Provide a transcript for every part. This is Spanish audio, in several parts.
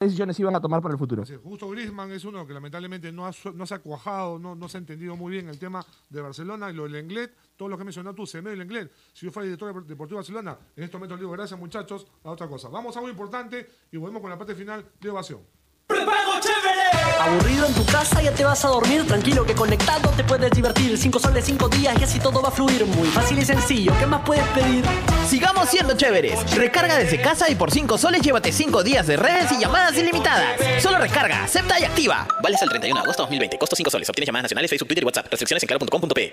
decisiones iban a tomar para el futuro. Sí, Justo Griezmann es uno que lamentablemente no, no se ha cuajado, no, no se ha entendido muy bien el tema de Barcelona y lo del Englet, todo lo que mencionó tú, Semedo y el Englet. Si yo fuera director de Deportivo Barcelona, en este momento le digo gracias muchachos a otra cosa. Vamos a algo importante y volvemos con la parte final de ovación. Aburrido en tu casa, ya te vas a dormir. Tranquilo que conectado te puedes divertir. Cinco soles, cinco días y así todo va a fluir. Muy fácil y sencillo. ¿Qué más puedes pedir? Sigamos siendo chéveres. Recarga desde casa y por 5 soles llévate 5 días de redes y llamadas ilimitadas. Solo recarga, acepta y activa. Vale hasta el 31 de agosto 2020. Costo 5 soles. Obtienes llamadas nacionales, Facebook, Twitter y WhatsApp. Restricciones en claro.com.pe.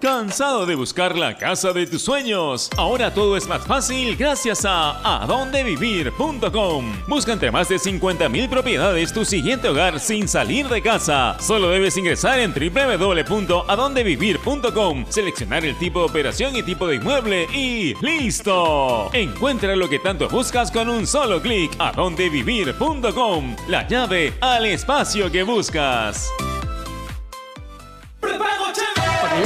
¿Cansado de buscar la casa de tus sueños? Ahora todo es más fácil gracias a adondevivir.com. Busca entre más de 50.000 propiedades tu siguiente hogar sin salir de casa. Solo debes ingresar en www.adondevivir.com, seleccionar el tipo de operación y tipo de inmueble y ¡listo! Encuentra lo que tanto buscas con un solo clic. adondevivir.com, la llave al espacio que buscas.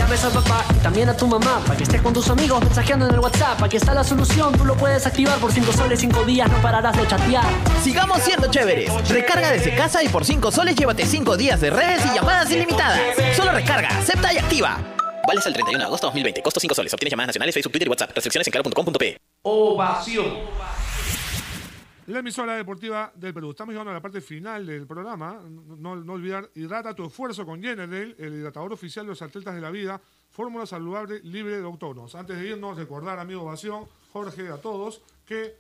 A papá y también a tu mamá. Para que estés con tus amigos mensajeando en el WhatsApp. Aquí está la solución, tú lo puedes activar por 5 soles, 5 días, no pararás de chatear. Sigamos siendo chéveres. Recarga desde casa y por 5 soles llévate 5 días de redes y llamadas ilimitadas. Solo recarga, acepta y activa. Vale hasta el 31 de agosto 2020. Costo 5 soles. Obtienes llamadas nacionales, Facebook, Twitter y WhatsApp. Restricciones en claro.com.pe. Ovación. La emisora deportiva del Perú. Estamos llegando a la parte final del programa. No, no olvidar, hidrata tu esfuerzo con General, el hidratador oficial de los atletas de la vida. Fórmula saludable libre de octonos. Antes de irnos, recordar, amigo Ovación, Jorge, a todos, que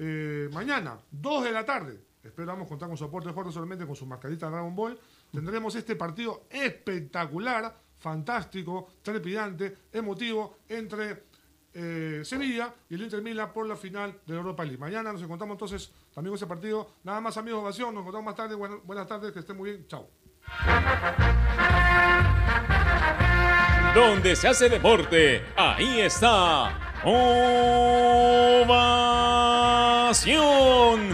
eh, mañana, 2 de la tarde, esperamos contar con su aporte Jorge solamente con su mascarita Dragon Ball. Tendremos este partido espectacular, fantástico, trepidante, emotivo entre eh, Sevilla y el Inter Milan por la final de la Europa League. Mañana nos encontramos entonces también ese partido. Nada más, amigos, ovación. Nos encontramos más tarde. Buenas tardes, que estén muy bien. Chao. Donde se hace deporte, ahí está. Ovación.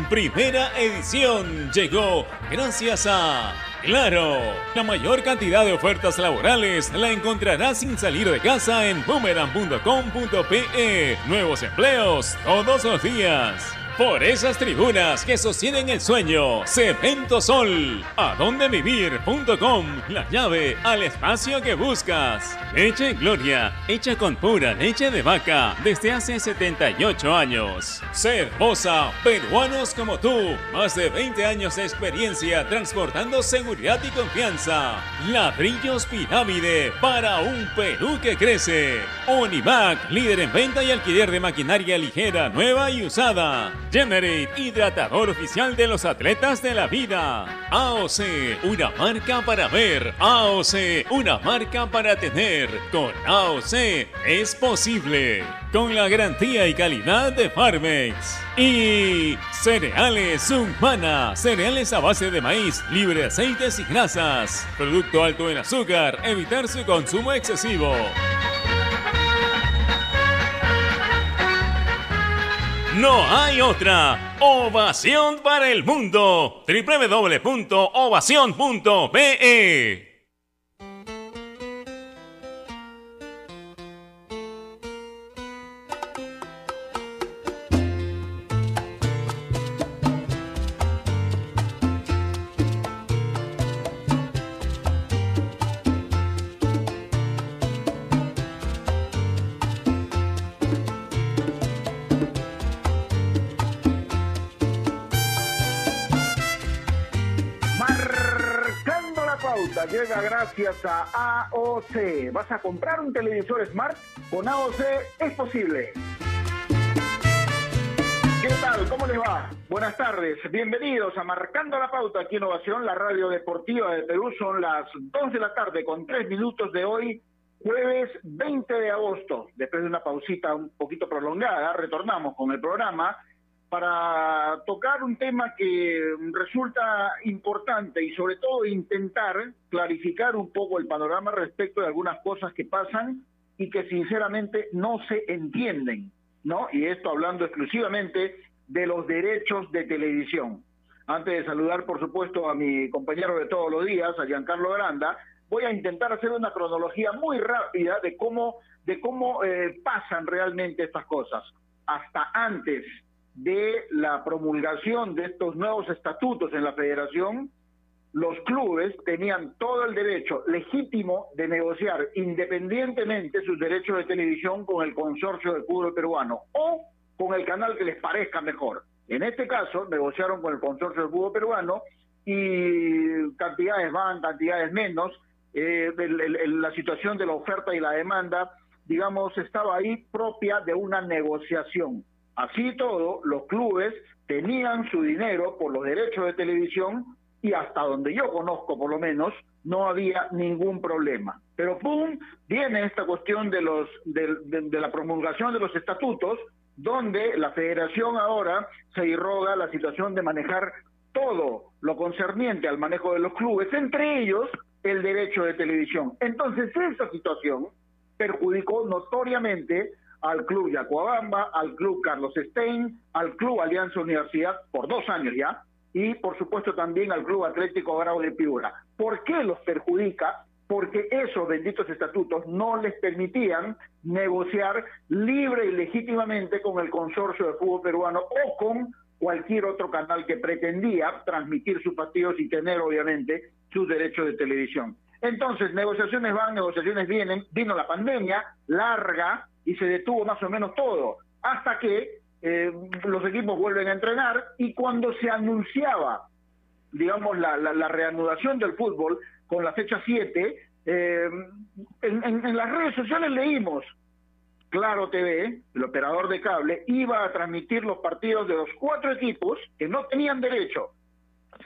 Primera edición llegó gracias a Claro. La mayor cantidad de ofertas laborales la encontrarás sin salir de casa en boomerang.com.pe. Nuevos empleos todos los días. Por esas tribunas que sostienen el sueño, Cemento Sol, adondevivir.com, la llave al espacio que buscas. Leche Gloria, hecha con pura leche de vaca desde hace 78 años. Cervosa, peruanos como tú, más de 20 años de experiencia transportando seguridad y confianza. Ladrillos Pirámide para un Perú que crece. Univac, líder en venta y alquiler de maquinaria ligera, nueva y usada. Generate, hidratador oficial de los atletas de la vida. AOC, una marca para ver. AOC, una marca para tener. Con AOC es posible. Con la garantía y calidad de Farmex. Y cereales Humana, cereales a base de maíz, libre de aceites y grasas. Producto alto en azúcar, evitar su consumo excesivo. No hay otra. Ovación para el mundo. www.ovación.be gracias a AOC. ¿Vas a comprar un televisor Smart? Con AOC es posible. ¿Qué tal? ¿Cómo les va? Buenas tardes. Bienvenidos a Marcando la Pauta aquí en Ovación, la radio deportiva de Perú. Son las 2 de la tarde con 3 minutos de hoy, jueves 20 de agosto. Después de una pausita un poquito prolongada, retornamos con el programa para tocar un tema que resulta importante y sobre todo intentar clarificar un poco el panorama respecto de algunas cosas que pasan y que sinceramente no se entienden, ¿no? Y esto hablando exclusivamente de los derechos de televisión. Antes de saludar, por supuesto, a mi compañero de todos los días, a Giancarlo Granda, voy a intentar hacer una cronología muy rápida de cómo, de cómo eh, pasan realmente estas cosas. Hasta antes de la promulgación de estos nuevos estatutos en la federación, los clubes tenían todo el derecho legítimo de negociar independientemente sus derechos de televisión con el consorcio de fútbol peruano o con el canal que les parezca mejor. En este caso, negociaron con el consorcio de fútbol peruano y cantidades van, cantidades menos. Eh, la situación de la oferta y la demanda, digamos, estaba ahí propia de una negociación. Así todo, los clubes tenían su dinero por los derechos de televisión y hasta donde yo conozco por lo menos no había ningún problema. Pero pum, viene esta cuestión de los de, de, la promulgación de los estatutos donde la federación ahora se irroga la situación de manejar todo lo concerniente al manejo de los clubes, entre ellos el derecho de televisión. Entonces esa situación perjudicó notoriamente al Club Yacuabamba, al Club Carlos Stein, al Club Alianza Universidad por dos años ya, y por supuesto también al Club Atlético Grau de Piura. ¿Por qué los perjudica? Porque esos benditos estatutos no les permitían negociar libre y legítimamente con el consorcio de fútbol peruano o con cualquier otro canal que pretendía transmitir sus partidos y tener obviamente sus derechos de televisión. Entonces, negociaciones van, negociaciones vienen, vino la pandemia larga, y se detuvo más o menos todo, hasta que eh, los equipos vuelven a entrenar y cuando se anunciaba, digamos, la, la, reanudación del fútbol con la fecha 7, eh, en, en, las redes sociales leímos, Claro TV, el operador de cable, iba a transmitir los partidos de los cuatro equipos que no tenían derecho.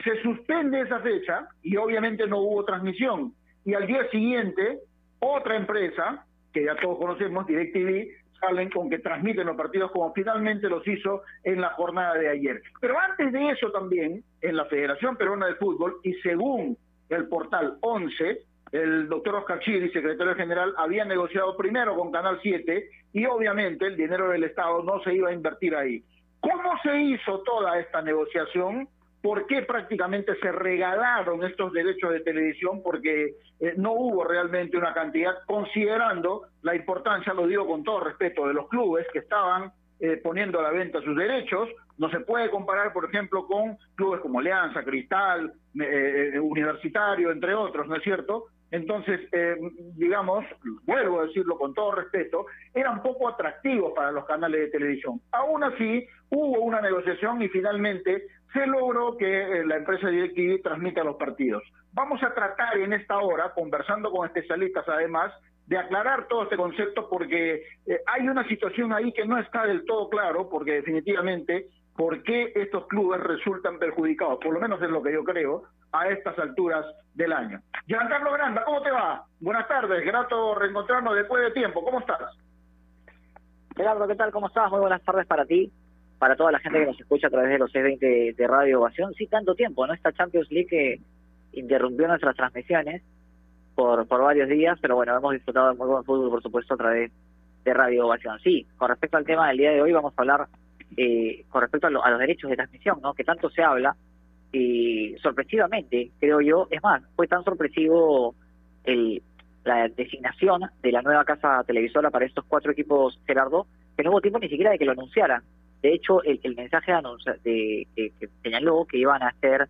Se suspende esa fecha y obviamente no hubo transmisión. Y al día siguiente, otra empresa que ya todos conocemos, DirecTV, salen con que transmiten los partidos como finalmente los hizo en la jornada de ayer. Pero antes de eso también, en la Federación Peruana de Fútbol, y según el portal 11, el doctor Oscar Chiri, secretario general, había negociado primero con Canal 7 y obviamente el dinero del Estado no se iba a invertir ahí. ¿Cómo se hizo toda esta negociación? ¿Por qué prácticamente se regalaron estos derechos de televisión? Porque eh, no hubo realmente una cantidad, considerando la importancia, lo digo con todo respeto, de los clubes que estaban eh, poniendo a la venta sus derechos. No se puede comparar, por ejemplo, con clubes como Alianza, Cristal, eh, Universitario, entre otros, ¿no es cierto? Entonces, digamos, vuelvo a decirlo con todo respeto, eran poco atractivos para los canales de televisión. Aún así, hubo una negociación y finalmente se logró que eh, la empresa DirecTV transmita los partidos. Vamos a tratar en esta hora, conversando con especialistas además, de aclarar todo este concepto porque eh, hay una situación ahí que no está del todo claro, porque definitivamente, ¿por qué estos clubes resultan perjudicados? Por lo menos es lo que yo creo, a estas alturas del año. Giancarlo Granda, ¿cómo te va? Buenas tardes, grato reencontrarnos después de tiempo, ¿cómo estás? Gerardo, ¿qué tal? ¿Cómo estás? Muy buenas tardes para ti para toda la gente que nos escucha a través de los 620 de Radio Ovación. Sí, tanto tiempo, ¿no? Esta Champions League que interrumpió nuestras transmisiones por, por varios días, pero bueno, hemos disfrutado de muy buen fútbol, por supuesto, a través de Radio Ovación. Sí, con respecto al tema del día de hoy, vamos a hablar eh, con respecto a, los derechos de transmisión, ¿no? Que tanto se habla y sorpresivamente, creo yo, es más, fue tan sorpresivo el, la designación de la nueva casa televisora para estos cuatro equipos, Gerardo, que no hubo tiempo ni siquiera de que lo anunciaran. De hecho, el, mensaje de, que señaló que iban a ser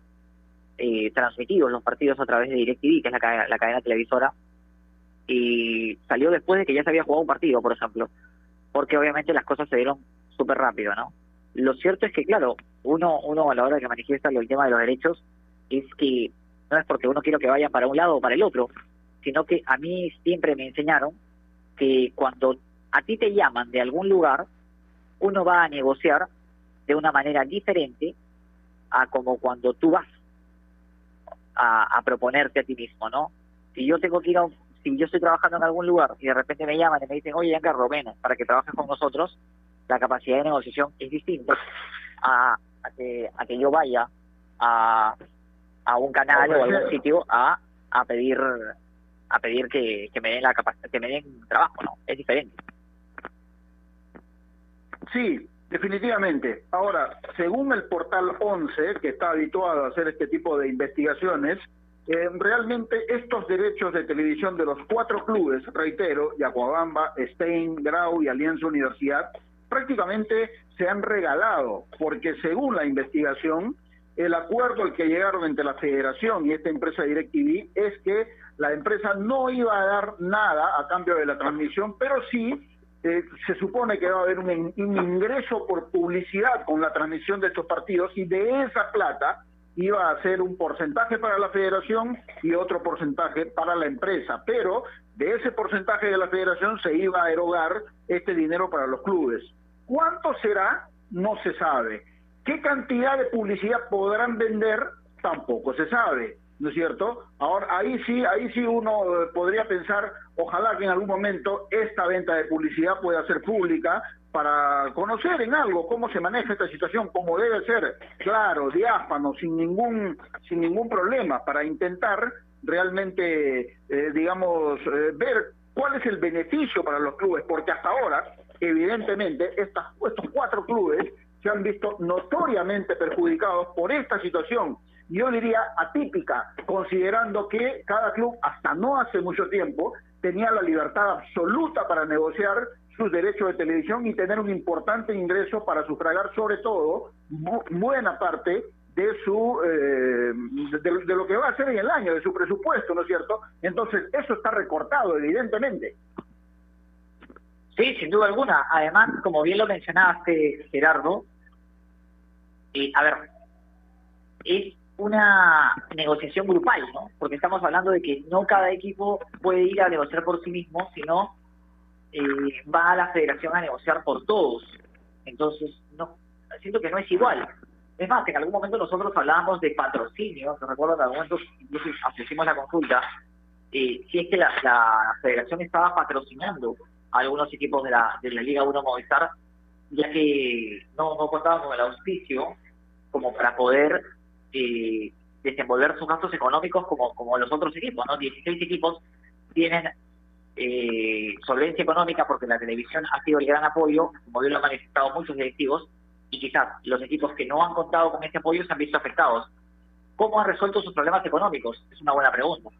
eh, transmitidos los partidos a través de DirecTV, que es la, la cadena televisora, y salió después de que ya se había jugado un partido, por ejemplo, porque obviamente las cosas se dieron súper rápido, ¿no? Lo cierto es que, claro, uno, uno a la hora de que manifiesta el tema de los derechos es que no es porque uno quiera que vayan para un lado o para el otro, sino que a mí siempre me enseñaron que cuando a ti te llaman de algún lugar, uno va a negociar de una manera diferente a como cuando tú vas a, a proponerte a ti mismo, ¿no? Si yo tengo que ir a un- si yo estoy trabajando en algún lugar y de repente me llaman y me dicen, oye, Giancarlo, ven para que trabajes con nosotros, la capacidad de negociación es distinta a, a que, a que yo vaya a, a un canal o a algún sitio a, a pedir a pedir que, que me den la capacidad, que me den trabajo, ¿no? Es diferente. Sí, definitivamente. Ahora, según el portal 11, que está habituado a hacer este tipo de investigaciones, eh, realmente estos derechos de televisión de los cuatro clubes, reitero, Yacuabamba, Stein, Grau y Alianza Universidad, prácticamente se han regalado, porque según la investigación, el acuerdo al que llegaron entre la federación y esta empresa DirecTV es que la empresa no iba a dar nada a cambio de la transmisión, pero sí eh, se supone que va a haber un, in- un ingreso por publicidad con la transmisión de estos partidos y de esa plata iba a ser un porcentaje para la federación y otro porcentaje para la empresa, pero de ese porcentaje de la federación se iba a erogar este dinero para los clubes. ¿Cuánto será? No se sabe. ¿Qué cantidad de publicidad podrán vender? Tampoco se sabe, ¿no es cierto? Ahora ahí sí, ahí sí uno eh, podría pensar, ojalá que en algún momento esta venta de publicidad pueda ser pública para conocer en algo cómo se maneja esta situación, cómo debe ser, claro, diáfano, sin ningún sin ningún problema, para intentar realmente, eh, digamos, eh, ver cuál es el beneficio para los clubes, porque hasta ahora, evidentemente, estas, estos cuatro clubes se han visto notoriamente perjudicados por esta situación. Yo diría atípica, considerando que cada club, hasta no hace mucho tiempo, tenía la libertad absoluta para negociar sus derechos de televisión y tener un importante ingreso para sufragar sobre todo bu- buena parte de su eh, de, de lo que va a hacer en el año, de su presupuesto, ¿no es cierto? Entonces, eso está recortado, evidentemente. Sí, sin duda alguna. Además, como bien lo mencionaste, Gerardo, eh, a ver, es una negociación grupal, ¿no? Porque estamos hablando de que no cada equipo puede ir a negociar por sí mismo, sino eh, va a la federación a negociar por todos. Entonces, no, siento que no es igual. Es más, en algún momento nosotros hablábamos de patrocinio, te recuerdo en algún momento incluso la consulta, eh, si es que la, la federación estaba patrocinando a algunos equipos de la, de la Liga 1 Movistar, ya que no, no contaban con el auspicio como para poder eh, desenvolver sus gastos económicos como, como los otros equipos, ¿no? 16 equipos tienen eh, solvencia económica porque la televisión ha sido el gran apoyo, como bien lo han manifestado muchos directivos, y quizás los equipos que no han contado con ese apoyo se han visto afectados. ¿Cómo han resuelto sus problemas económicos? Es una buena pregunta.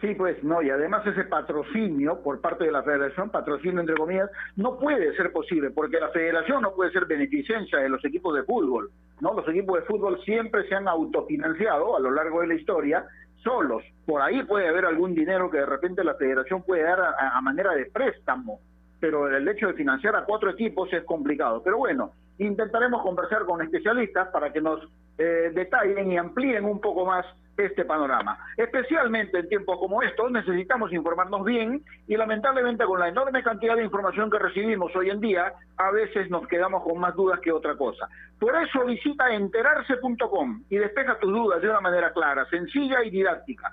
Sí, pues no, y además ese patrocinio por parte de la federación, patrocinio entre comillas, no puede ser posible, porque la federación no puede ser beneficencia de los equipos de fútbol, ¿no? Los equipos de fútbol siempre se han autofinanciado a lo largo de la historia solos. Por ahí puede haber algún dinero que de repente la federación puede dar a, manera de préstamo, pero el hecho de financiar a cuatro equipos es complicado. Pero bueno, intentaremos conversar con especialistas para que nos eh, detallen y amplíen un poco más este panorama. Especialmente en tiempos como estos necesitamos informarnos bien y lamentablemente con la enorme cantidad de información que recibimos hoy en día, a veces nos quedamos con más dudas que otra cosa. Por eso visita enterarse.com y despeja tus dudas de una manera clara, sencilla y didáctica.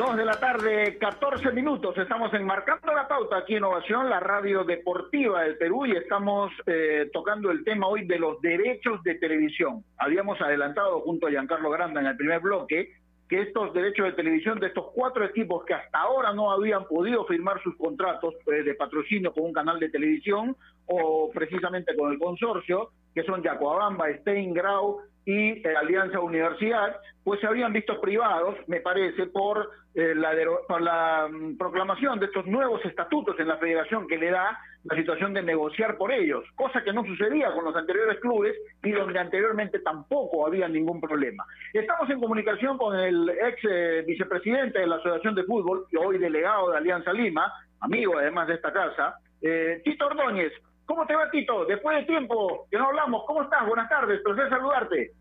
Dos de la tarde, 14 minutos. Estamos enmarcando la pauta aquí en Ovación, la radio deportiva del Perú, y estamos eh, tocando el tema hoy de los derechos de televisión. Habíamos adelantado junto a Giancarlo Granda en el primer bloque que estos derechos de televisión de estos cuatro equipos que hasta ahora no habían podido firmar sus contratos eh, de patrocinio con un canal de televisión o precisamente con el consorcio, que son Yacoabamba, Stein, Grau y eh, Alianza Universidad, pues se habían visto privados, me parece, por, eh, la, por la mm, proclamación de estos nuevos estatutos en la federación que le da la situación de negociar por ellos, cosa que no sucedía con los anteriores clubes y donde anteriormente tampoco había ningún problema. Estamos en comunicación con el ex eh, vicepresidente de la Asociación de Fútbol, y hoy delegado de Alianza Lima, amigo además de esta casa, Tito Ordóñez. ¿Cómo te va, Tito? Después de tiempo que no hablamos, ¿cómo estás? Buenas tardes, placer saludarte.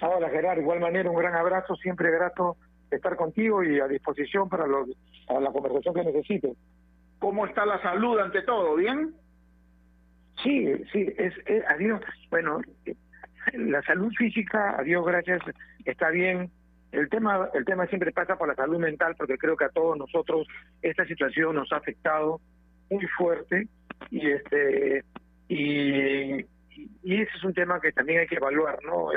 Hola Gerard, igual manera un gran abrazo, siempre grato estar contigo y a disposición para, los, para la conversación que necesites. ¿Cómo está la salud ante todo? ¿Bien? Sí, sí, es, es adiós. Bueno, la salud física, a Dios gracias, está bien. El tema, el tema siempre pasa por la salud mental, porque creo que a todos nosotros esta situación nos ha afectado muy fuerte y este y, y ese es un tema que también hay que evaluar, ¿no?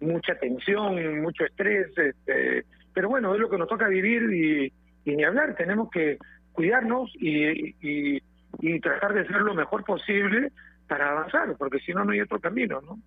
Mucha tensión, mucho estrés, este, pero bueno, es lo que nos toca vivir y, ni hablar, tenemos que cuidarnos y, y, y, tratar de hacer lo mejor posible para avanzar, porque si no, no hay otro camino, ¿no?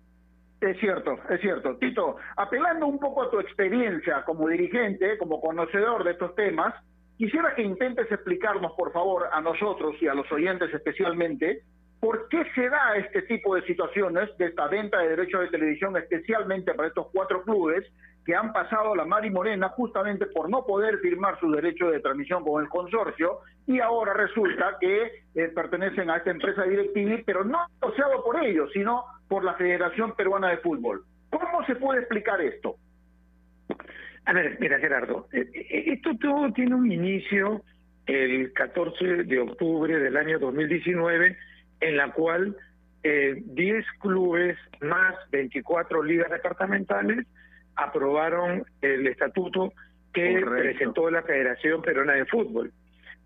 Es cierto, es cierto. Tito, apelando un poco a tu experiencia como dirigente, como conocedor de estos temas, quisiera que intentes explicarnos, por favor, a nosotros y a los oyentes especialmente, ¿Por qué se da este tipo de situaciones de esta venta de derechos de televisión, especialmente para estos cuatro clubes que han pasado la mar y morena justamente por no poder firmar su derecho de transmisión con el consorcio y ahora resulta que eh, pertenecen a esta empresa directiva, pero no asociado por ellos, sino por la Federación Peruana de Fútbol? ¿Cómo se puede explicar esto? A ver, mira Gerardo, eh, eh, esto todo tiene un inicio el 14 de octubre del año 2019 en la cual eh, 10 clubes más 24 ligas departamentales aprobaron el estatuto que presentó la Federación Peruana de Fútbol.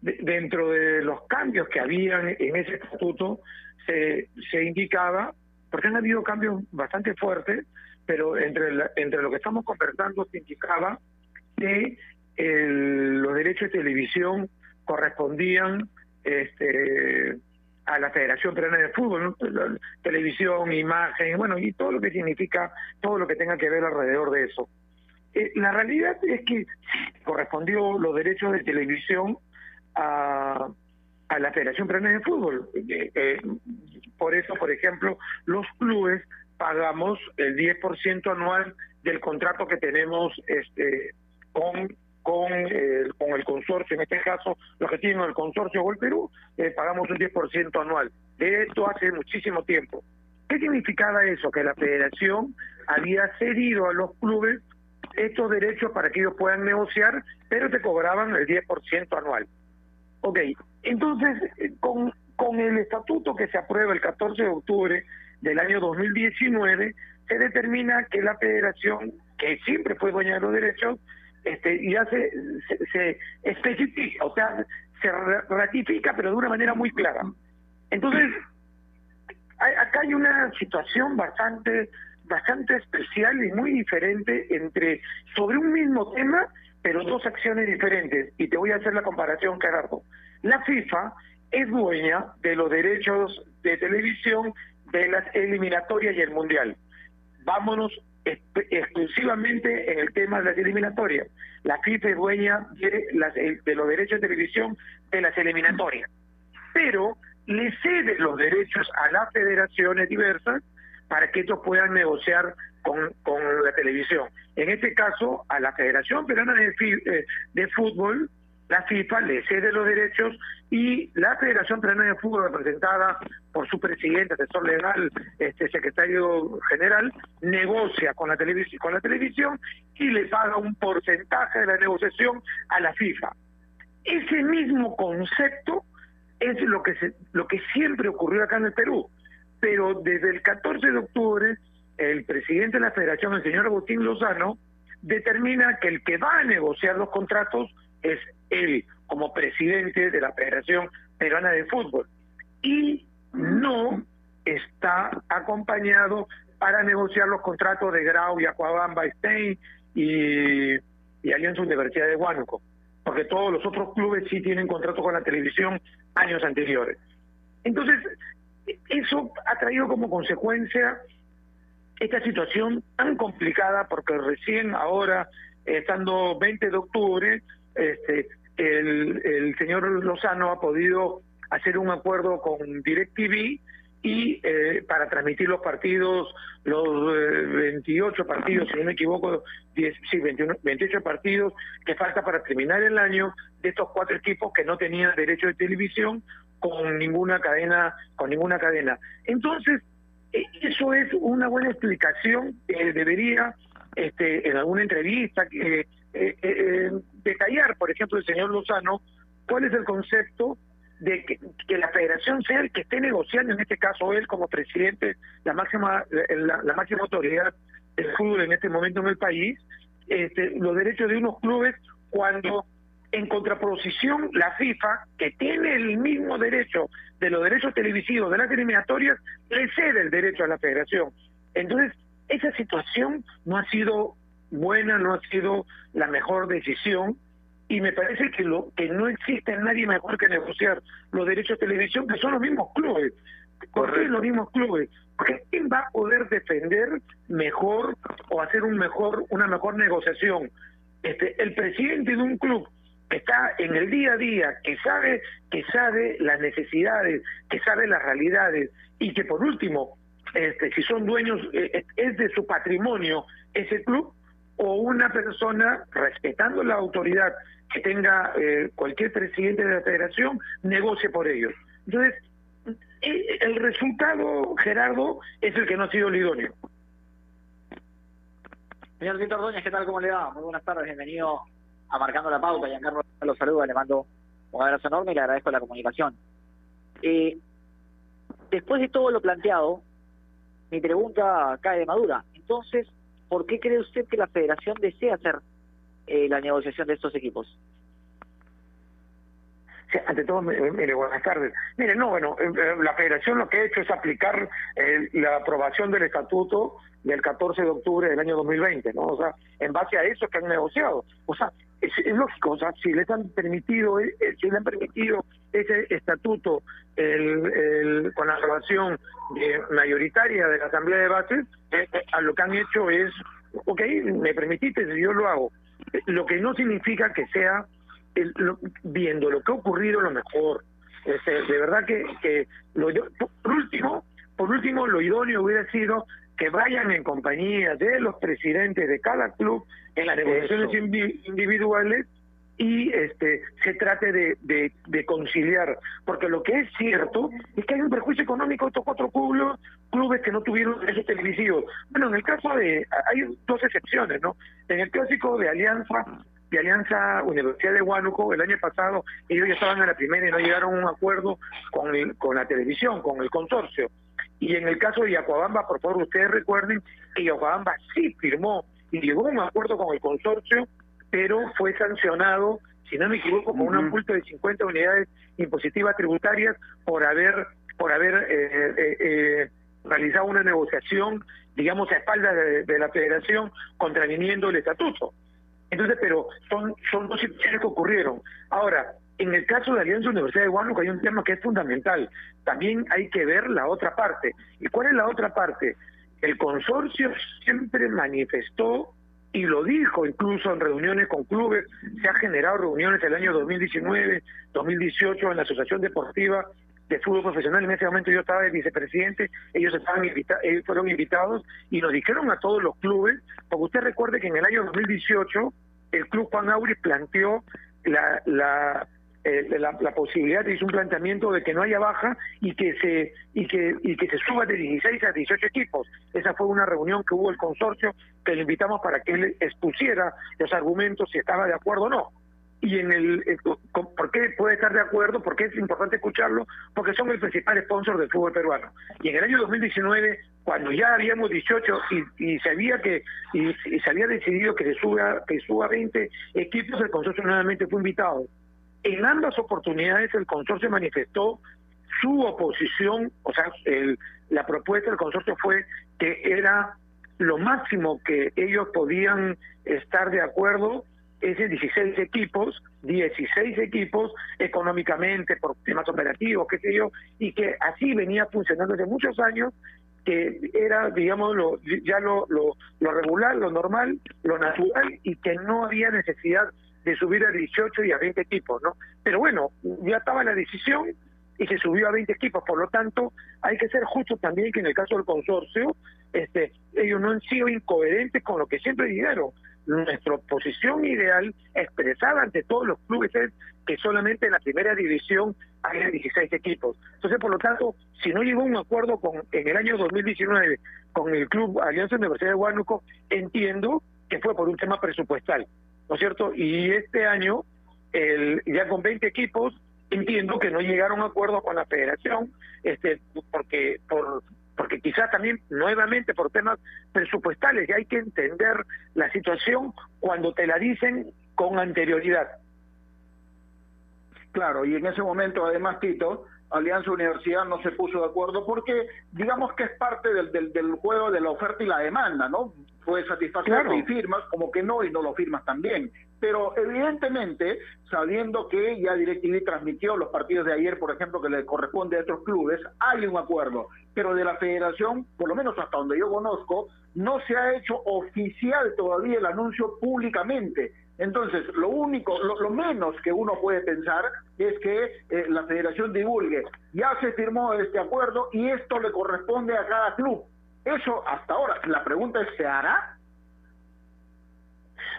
dentro de los cambios que habían en ese estatuto, se, se indicaba, porque han habido cambios bastante fuertes, pero entre, entre lo que estamos conversando se indicaba que los derechos de televisión correspondían este, a la Federación Peruana de Fútbol, televisión, imagen, bueno, y todo lo que significa, todo lo que tenga que ver alrededor de eso. Eh, la realidad es que correspondió los derechos de televisión a, la Federación Peruana de Fútbol. Eh, eh, por eso, por ejemplo, los clubes pagamos el 10% anual del contrato que tenemos este con con, eh, con el consorcio, en este caso los que tienen el consorcio Gol Perú, eh, pagamos un 10% anual. De esto hace muchísimo tiempo. ¿Qué significaba eso? Que la federación había cedido a los clubes estos derechos para que ellos puedan negociar, pero te cobraban el 10% anual. Ok, entonces eh, con, con el estatuto que se aprueba el 14 de octubre del año 2019, se determina que la federación, que siempre fue dueña de los derechos, este, ya se, se, especifica, o sea, se ratifica, pero de una manera muy clara. Entonces, acá hay una situación bastante bastante especial y muy diferente entre sobre un mismo tema, pero dos acciones diferentes. Y te voy a hacer la comparación, Gerardo. La FIFA es dueña de los derechos de televisión de las eliminatorias y el Mundial. Vámonos exclusivamente en el tema de las eliminatorias. La FIFA es dueña de, las, de los derechos de televisión de las eliminatorias, pero le cede los derechos a las federaciones diversas para que ellos puedan negociar con, con la televisión. En este caso, a la Federación Peruana de, eh, de Fútbol la FIFA le cede los derechos y la Federación Peruana de Fútbol, representada por su presidente, asesor legal, este secretario general, negocia con la, televisión, con la televisión y le paga un porcentaje de la negociación a la FIFA. Ese mismo concepto es lo que, se, lo que siempre ocurrió acá en el Perú, pero desde el 14 de octubre, el presidente de la Federación, el señor Agustín Lozano, determina que el que va a negociar los contratos es él como presidente de la Federación Peruana de Fútbol y no está acompañado para negociar los contratos de Grau y Acuabamba Stein y, y Alianza Universidad de Huánuco, porque todos los otros clubes sí tienen contratos con la televisión años anteriores. Entonces, eso ha traído como consecuencia esta situación tan complicada porque recién ahora, estando 20 de octubre, este, el, señor Lozano ha podido hacer un acuerdo con DirecTV y eh, para transmitir los partidos, los 28 eh, partidos, si no me equivoco, 10, sí, 21, 28 partidos que falta para terminar el año de estos cuatro equipos que no tenían derecho de televisión con ninguna cadena, con ninguna cadena. Entonces, eh, eso es una buena explicación que debería, este, en alguna entrevista, que eh, eh, detallar, por ejemplo, el señor Lozano, cuál es el concepto de que, la federación sea el que esté negociando, en este caso él como presidente, la máxima, la, máxima autoridad del fútbol en este momento en el país, este, los derechos de unos clubes cuando en contraposición la FIFA, que tiene el mismo derecho de los derechos televisivos de las eliminatorias, le cede el derecho a la federación. Entonces, esa situación no ha sido buena, no ha sido la mejor decisión y me parece que lo que no existe nadie mejor que negociar los derechos de televisión que son los mismos clubes. ¿Por qué los mismos clubes? Porque ¿quién va a poder defender mejor o hacer un mejor una mejor negociación? Este, el presidente de un club que está en el día a día, que sabe que sabe las necesidades, que sabe las realidades y que por último, este, si son dueños eh, es de su patrimonio ese club, o una persona, respetando la autoridad que tenga eh, cualquier presidente de la federación, negocie por ellos. Entonces, eh, el resultado, Gerardo, es el que no ha sido el idóneo. Señor Víctor Doña, ¿qué tal? ¿Cómo le va? Muy buenas tardes, bienvenido a Marcando la Pauta. Giancarlo los saluda, le mando un abrazo enorme y le agradezco la comunicación. Eh, después de todo lo planteado, mi pregunta cae de madura. Entonces, ¿por qué cree usted que la federación desea hacer eh, la negociación de estos equipos? ante todo, mire, buenas tardes. Mire, no, bueno, eh, eh, la federación lo que ha hecho es aplicar la aprobación del estatuto del 14 de octubre del año 2020, ¿no? O sea, en base a eso que han negociado. O sea, es, lógico, o sea, si les han permitido, si le han permitido ese estatuto el, con la aprobación mayoritaria de la Asamblea de Bases, a lo que han hecho es, ok, me permitiste, yo lo hago. Lo que no significa que sea viendo lo que ha ocurrido lo mejor. Este, de verdad que, que lo, por último, por último, lo idóneo hubiera sido que vayan en compañía de los presidentes de cada club en las negociaciones individuales y este se trate de, de, conciliar, porque lo que es cierto es que hay un perjuicio económico de estos cuatro clubes, clubes que no tuvieron derechos televisivos. Bueno, en el caso de, hay dos excepciones, ¿no? En el clásico de Alianza, de Alianza Universidad de Huánuco, el año pasado ellos ya estaban en la primera y no llegaron a un acuerdo con, el, con la televisión, con el consorcio. Y en el caso de Yacuabamba, por favor, ustedes recuerden que Yacuabamba sí firmó y llegó a un acuerdo con el consorcio, pero fue sancionado, si no me equivoco, con una multa de 50 unidades impositivas tributarias por haber por haber eh, eh, eh, realizado una negociación, digamos, a espaldas de la federación contraviniendo el estatuto. Entonces, pero son, son dos situaciones que ocurrieron. Ahora, En el caso de Alianza Universidad de Huánuco hay un tema que es fundamental. También hay que ver la otra parte. ¿Y cuál es la otra parte? El consorcio siempre manifestó y lo dijo incluso en reuniones con clubes, se ha generado reuniones el año 2019, 2018 en la Asociación Deportiva de Fútbol Profesional, en ese momento yo estaba de vicepresidente, ellos estaban invita ellos fueron invitados y nos dijeron a todos los clubes, porque usted recuerde que en el año 2018 el Club Juan Auris planteó la, la eh, la, posibilidad hizo un planteamiento de que no haya baja y que se y que y que se suba de 16 a 18 equipos. Esa fue una reunión que hubo el consorcio que le invitamos para que él expusiera los argumentos si estaba de acuerdo o no. Y en el eh, ¿por qué puede estar de acuerdo? Porque es importante escucharlo, porque son el principal sponsor del fútbol peruano. Y en el año 2019 cuando ya habíamos 18 y, y se había que y, y, se había decidido que se suba que suba 20 equipos, el consorcio nuevamente fue invitado en ambas oportunidades el consorcio manifestó su oposición, o sea, el, la propuesta del consorcio fue que era lo máximo que ellos podían estar de acuerdo es 16 equipos, 16 equipos económicamente por temas operativos, qué sé yo, y que así venía funcionando desde muchos años, que era, digamos, lo, ya lo, lo, lo regular, lo normal, lo natural, y que no había necesidad de subir a 18 y a 20 equipos, ¿no? Pero bueno, ya estaba la decisión y se subió a 20 equipos, por lo tanto, hay que ser justos también que en el caso del consorcio, este, ellos no han sido incoherentes con lo que siempre dijeron. Nuestra posición ideal expresada ante todos los clubes es que solamente en la primera división haya 16 equipos. Entonces, por lo tanto, si no llegó a un acuerdo con en el año 2019 con el club Alianza Universidad de Huánuco, entiendo que fue por un tema presupuestal. ¿No es cierto? Y este año, el, ya con 20 equipos, entiendo que no llegaron a acuerdo con la federación, este, porque por porque quizás también nuevamente por temas presupuestales y hay que entender la situación cuando te la dicen con anterioridad. Claro, y en ese momento además Tito, Alianza Universidad no se puso de acuerdo porque digamos que es parte del, del, del juego de la oferta y la demanda, ¿no? Puedes satisfacerlo Claro. y firmas, como que no y no lo firmas también. Pero evidentemente, sabiendo que ya DirecTV transmitió los partidos de ayer, por ejemplo, que le corresponde a otros clubes, hay un acuerdo. Pero de la federación, por lo menos hasta donde yo conozco, no se ha hecho oficial todavía el anuncio públicamente. Entonces, lo único, lo, lo menos que uno puede pensar es que eh, la federación divulgue, ya se firmó este acuerdo y esto le corresponde a cada club. Eso hasta ahora, la pregunta es, ¿se hará?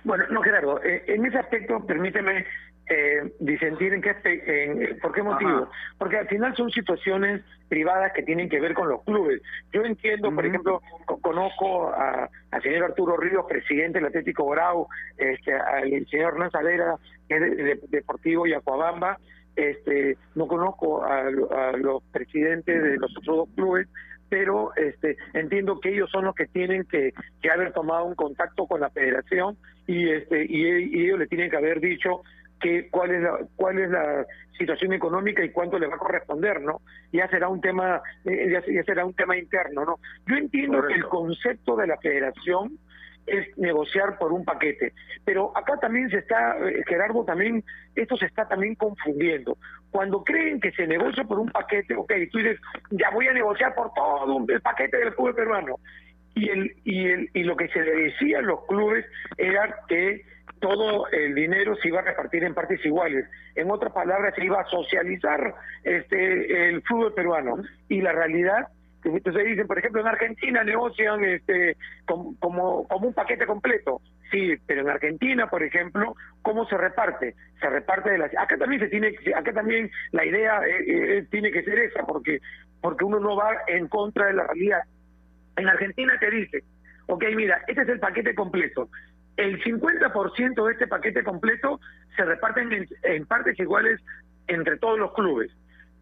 Bueno, no, Gerardo, eh, en ese aspecto, permíteme eh, disentir en qué, en, por qué motivo. Ajá. Porque al final son situaciones privadas que tienen que ver con los clubes. Yo entiendo, por ejemplo, co- conozco a- al señor Arturo Ríos, presidente del Atlético Grau, este, al señor Hernán Salera, que es de, de- Deportivo Yacuabamba, este, no conozco a, a los presidentes de los otros dos clubes, pero este entiendo que ellos son los que tienen que, que haber tomado un contacto con la federación y este y, y ellos le tienen que haber dicho que cuál es la cuál es la situación económica y cuánto le va a corresponder no ya será un tema eh, ya, ya será un tema interno no yo entiendo que el concepto de la federación es negociar por un paquete. Pero acá también se está, eh, Gerardo, también, esto se está también confundiendo. Cuando creen que se negocia por un paquete, ok, tú dices, ya voy a negociar por todo el paquete del fútbol peruano. Y, el, y, el, y lo que se le decía a los clubes era que todo el dinero se iba a repartir en partes iguales. En otras palabras, se iba a socializar este el fútbol peruano. Y la realidad entonces dicen, por ejemplo, en Argentina negocian este como, como, como un paquete completo. Sí, pero en Argentina, por ejemplo, ¿cómo se reparte? Se reparte de las... Acá también se tiene, acá también la idea eh, eh, tiene que ser esa, porque porque uno no va en contra de la realidad. En Argentina te dice, ok, mira, este es el paquete completo. El 50% de este paquete completo se reparten en, en partes iguales entre todos los clubes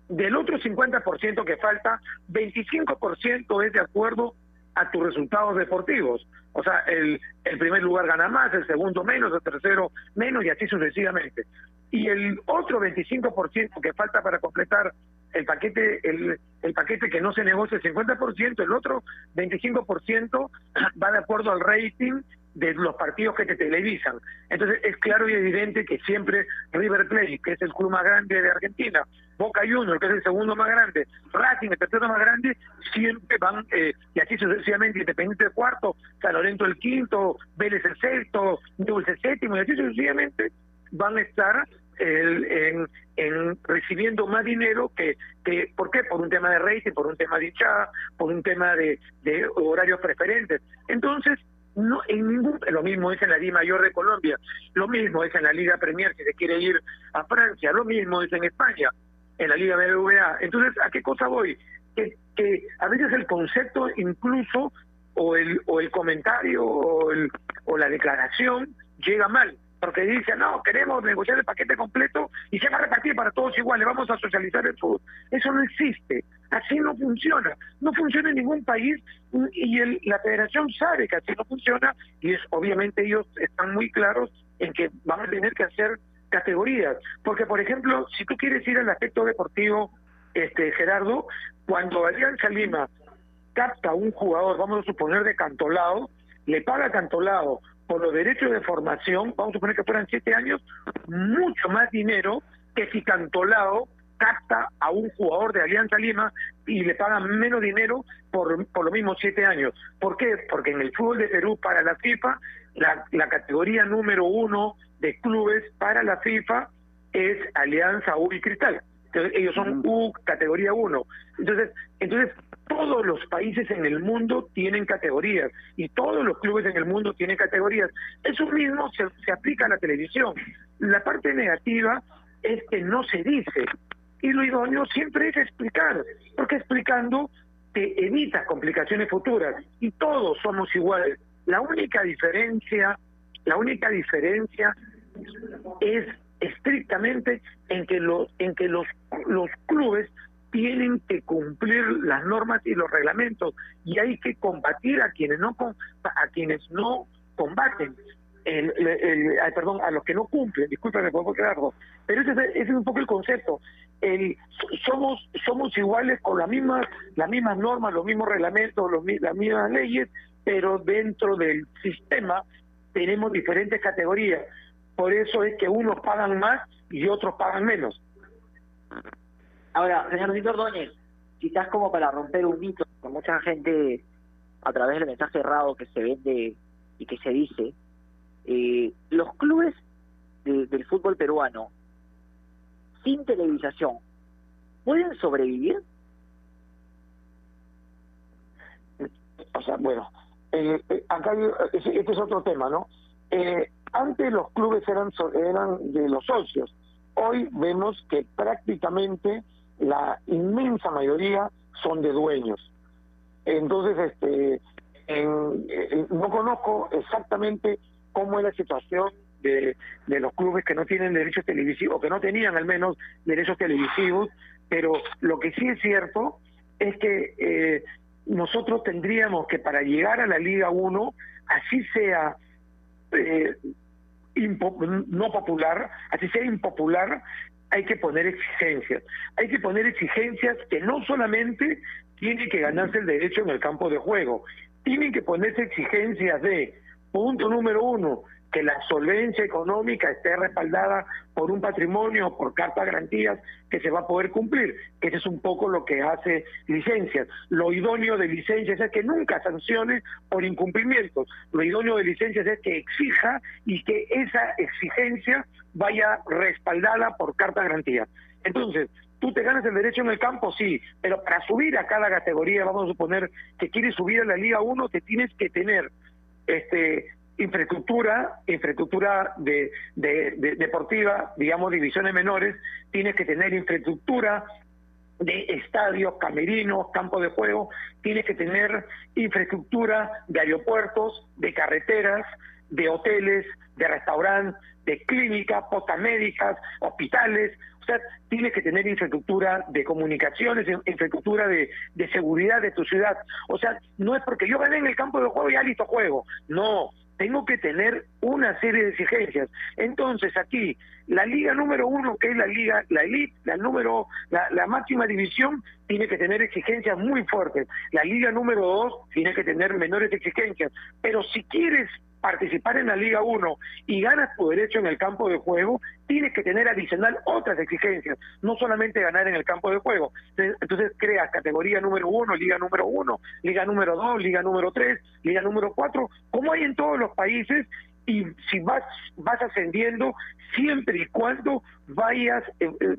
del otro 50% que falta, 25% es de acuerdo a tus resultados deportivos. O sea, el, primer lugar gana más, el segundo menos, el tercero menos y así sucesivamente. Y el otro 25% que falta para completar el paquete el, el paquete que no se negocia el 50%, el otro 25% va de acuerdo al rating de los partidos que te televisan. Entonces es claro y evidente que siempre River Plate, que es el club más grande de Argentina, Boca Juniors, que es el segundo más grande, Racing, el tercero más grande, siempre van, eh, y así sucesivamente, Independiente el cuarto, San Lorenzo el quinto, Vélez el sexto, Newell's el séptimo, y así sucesivamente van a estar el, en, en recibiendo más dinero que, que, ¿por qué? Por un tema de rating, por un tema de hinchada, por un tema de, de horarios preferentes. Entonces, no en ningún lo mismo es en la Liga Mayor de Colombia, lo mismo es en la Liga Premier si se quiere ir a Francia, lo mismo es en España, en la Liga BBVA. Entonces, ¿a qué cosa voy? Que, que a veces el concepto incluso o el o el comentario o, el, o la declaración llega mal porque dice, no, queremos negociar el paquete completo y se va a repartir para todos iguales, vamos a socializar el fútbol. Eso no existe, así no funciona, no funciona en ningún país y el, la federación sabe que así no funciona y es obviamente ellos están muy claros en que van a tener que hacer categorías, porque por ejemplo, si tú quieres ir al aspecto deportivo, este Gerardo, cuando Alianza Lima capta un jugador, vamos a suponer de Cantolao, le paga a Cantolao por los derechos de formación, vamos a suponer que fueran siete años, mucho más dinero que si Cantolao capta a un jugador de Alianza Lima y le pagan menos dinero por, por lo mismo siete años. ¿Por qué? Porque en el fútbol de Perú para la FIFA, la, la categoría número uno de clubes para la FIFA es Alianza U y Cristal. Entonces, ellos son U categoría 1. Entonces, entonces todos los países en el mundo tienen categorías y todos los clubes en el mundo tienen categorías. Eso mismo se, se aplica a la televisión. La parte negativa es que no se dice y lo idóneo siempre es explicar, porque explicando te evitas complicaciones futuras y todos somos iguales. La única diferencia, la única diferencia es estrictamente en que los en que los los clubes tienen que cumplir las normas y los reglamentos y hay que combatir a quienes no a quienes no combaten el, el, ay, perdón a los que no cumplen discúlpame puedo Gerardo pero ese, ese, es un poco el concepto el, somos somos iguales con las mismas las mismas normas los mismos reglamentos los, las mismas leyes pero dentro del sistema tenemos diferentes categorías por eso es que unos pagan más y otros pagan menos. Ahora, señor Víctor Ordóñez, quizás como para romper un mito con mucha gente a través del mensaje errado que se vende y que se dice, eh, los clubes de, del fútbol peruano sin televisación pueden sobrevivir. O sea, bueno, eh, eh, acá este es otro tema, ¿no? Eh, antes los clubes eran, eran de los socios. Hoy vemos que prácticamente la inmensa mayoría son de dueños. Entonces, este, no conozco exactamente cómo es la situación de, de los clubes que no tienen derechos televisivos, o que no tenían al menos derechos televisivos, pero lo que sí es cierto es que eh, nosotros tendríamos que para llegar a la Liga 1, así sea eh, no popular, así sea impopular, hay que poner exigencias. Hay que poner exigencias que no solamente tiene que ganarse el derecho en el campo de juego, tienen que ponerse exigencias de, punto número uno, que la solvencia económica esté respaldada por un patrimonio, por carta de garantías que se va a poder cumplir, ese es un poco lo que hace licencias. Lo idóneo de licencias es que nunca sancione por incumplimientos. Lo idóneo de licencias es que exija y que esa exigencia vaya respaldada por carta de. Entonces, tú te ganas el derecho en el campo, sí, pero para subir a cada categoría, vamos a suponer que quieres subir a la Liga 1, te tienes que tener este infraestructura, infraestructura de, de, deportiva, digamos divisiones menores, tienes que tener infraestructura de estadios, camerinos, campos de juego, tienes que tener infraestructura de aeropuertos, de carreteras, de hoteles, de restaurantes, de clínicas, postas médicas, hospitales, o sea, tienes que tener infraestructura de comunicaciones, infraestructura de, seguridad de tu ciudad. O sea, no es porque yo gané en el campo de juego y ya juego. No, tengo que tener una serie de exigencias. Entonces aquí, la liga número uno, que es la liga, la elite, la número, la, la, máxima división, tiene que tener exigencias muy fuertes. La liga número dos tiene que tener menores exigencias. Pero si quieres participar en la Liga 1 y ganas tu derecho en el campo de juego, tienes que tener adicional otras exigencias, no solamente ganar en el campo de juego. Entonces, creas categoría número 1, Liga número 1, Liga número 2, Liga número 3, Liga número 4, como hay en todos los países, y si vas vas ascendiendo siempre y cuando vayas eh, eh,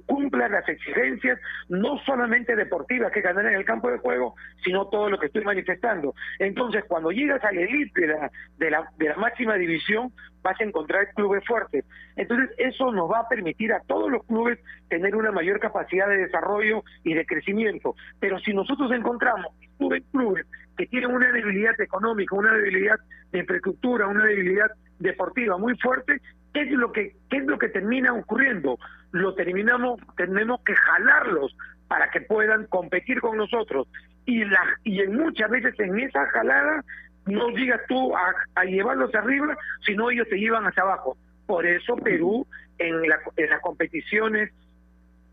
las exigencias no solamente deportivas que ganar en el campo de juego sino todo lo que estoy manifestando. Entonces cuando llegas a la elite de la, de la de la máxima división vas a encontrar clubes fuertes. Entonces eso nos va a permitir a todos los clubes tener una mayor capacidad de desarrollo y de crecimiento. Pero si nosotros encontramos clubes que tienen una debilidad económica una debilidad de infraestructura una debilidad deportiva muy fuerte, ¿qué es lo que es lo que termina ocurriendo? Lo terminamos tenemos que jalarlos para que puedan competir con nosotros y la y en muchas veces en esa jalada no llegas tú a, a llevarlos arriba, sino ellos te llevan hacia abajo. Por eso Perú en, la, en las competiciones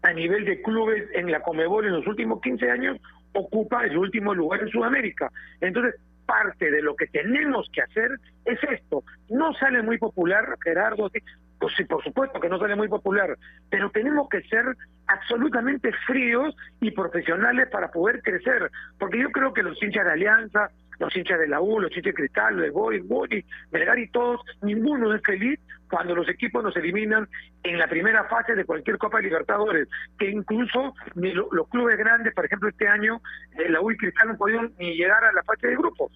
a nivel de clubes en la Comebol en los últimos 15 años ocupa el último lugar en Sudamérica. Entonces, parte de lo que tenemos que hacer es esto. No sale muy popular, Gerardo, pues sí, por supuesto que no sale muy popular, pero tenemos que ser absolutamente fríos y profesionales para poder crecer, porque yo creo que los hinchas de Alianza, los hinchas de la U, los hinchas de Cristal, de Boy, Boy, Melgar y todos, ninguno es feliz cuando los equipos nos eliminan en la primera fase de cualquier Copa de Libertadores, que incluso ni lo, los clubes grandes, por ejemplo este año, eh, la U y Cristal no pudieron ni llegar a la fase de grupos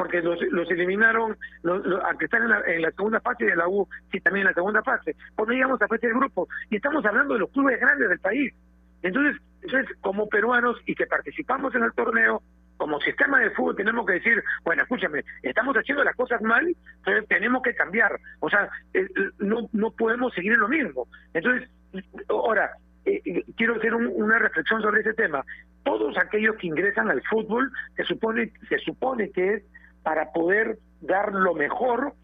porque los, los eliminaron, los, los, a están en la, en la, segunda fase de la U, sí, también en la segunda fase, cuando llegamos a fase de grupo, y estamos hablando de los clubes grandes del país. Entonces, entonces como peruanos y que participamos en el torneo, como sistema de fútbol tenemos que decir, bueno, escúchame, estamos haciendo las cosas mal, entonces tenemos que cambiar. O sea, eh, no, no podemos seguir en lo mismo. Entonces, ahora, eh, quiero hacer un, una reflexión sobre ese tema. Todos aquellos que ingresan al fútbol se supone, se supone que es para poder dar lo mejor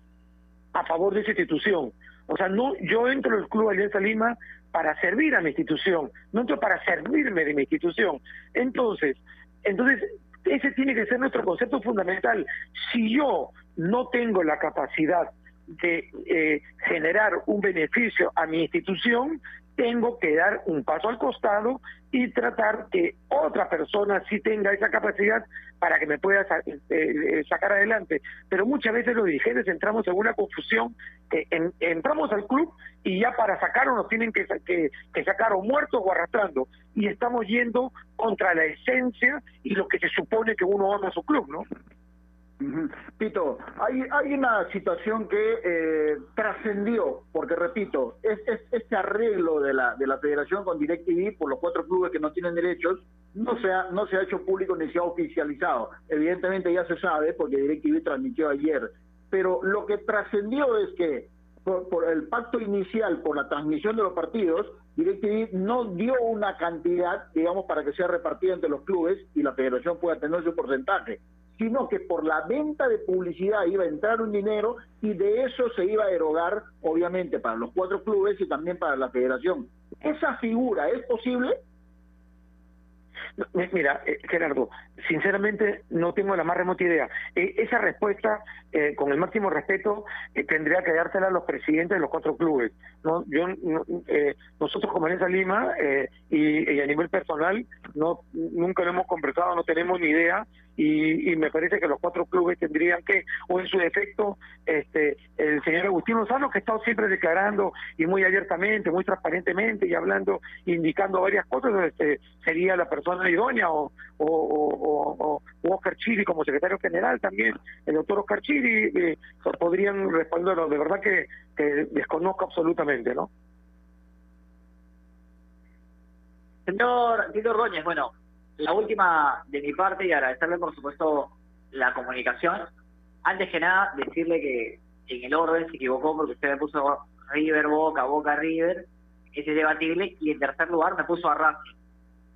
a favor de esa institución. O sea, no, yo entro al Club Alianza Lima para servir a mi institución, no entro para servirme de mi institución. Entonces, entonces ese tiene que ser nuestro concepto fundamental. Si yo no tengo la capacidad de eh, generar un beneficio a mi institución, tengo que dar un paso al costado y tratar que otra persona sí tenga esa capacidad para que me pueda eh, sacar adelante. Pero muchas veces los dirigentes entramos en una confusión que en, entramos al club y ya para sacarlo nos tienen que, que, que sacar o muertos o arrastrando. Y estamos yendo contra la esencia y lo que se supone que uno ama a su club, ¿no? Pito, hay, hay una situación que eh, trascendió, porque repito, es, es, este arreglo de la, de la federación con DirecTV por los cuatro clubes que no tienen derechos no se ha, no se ha hecho público ni se ha oficializado. Evidentemente ya se sabe porque DirecTV transmitió ayer, pero lo que trascendió es que por, por, el pacto inicial por la transmisión de los partidos, DirecTV no dio una cantidad, digamos, para que sea repartida entre los clubes y la federación pueda tener su porcentaje sino que por la venta de publicidad iba a entrar un dinero y de eso se iba a erogar, obviamente, para los cuatro clubes y también para la federación. ¿Esa figura es posible? Mira, eh, Gerardo, sinceramente no tengo la más remota idea. Eh, esa respuesta, eh, con el máximo respeto, eh, tendría que dársela a los presidentes de los cuatro clubes. No, yo, no, nosotros como Alianza Lima y, y, a nivel personal no nunca lo hemos conversado, no tenemos ni idea y, y, me parece que los cuatro clubes tendrían que, o en su defecto, este, el señor Agustín Lozano, que ha estado siempre declarando y muy abiertamente, muy transparentemente y hablando, indicando varias cosas, este, sería la persona idónea o, o, o, o Oscar Chiri como secretario general también, el doctor Oscar Chiri, eh, podrían responderlo. De verdad que, que desconozco absolutamente, ¿no? Señor Tito Roñez, bueno, la última de mi parte y agradecerle por supuesto la comunicación. Antes que nada, decirle que en el orden se equivocó porque usted me puso River, Boca, Boca, River, ese es debatible, y en tercer lugar me puso a Racing.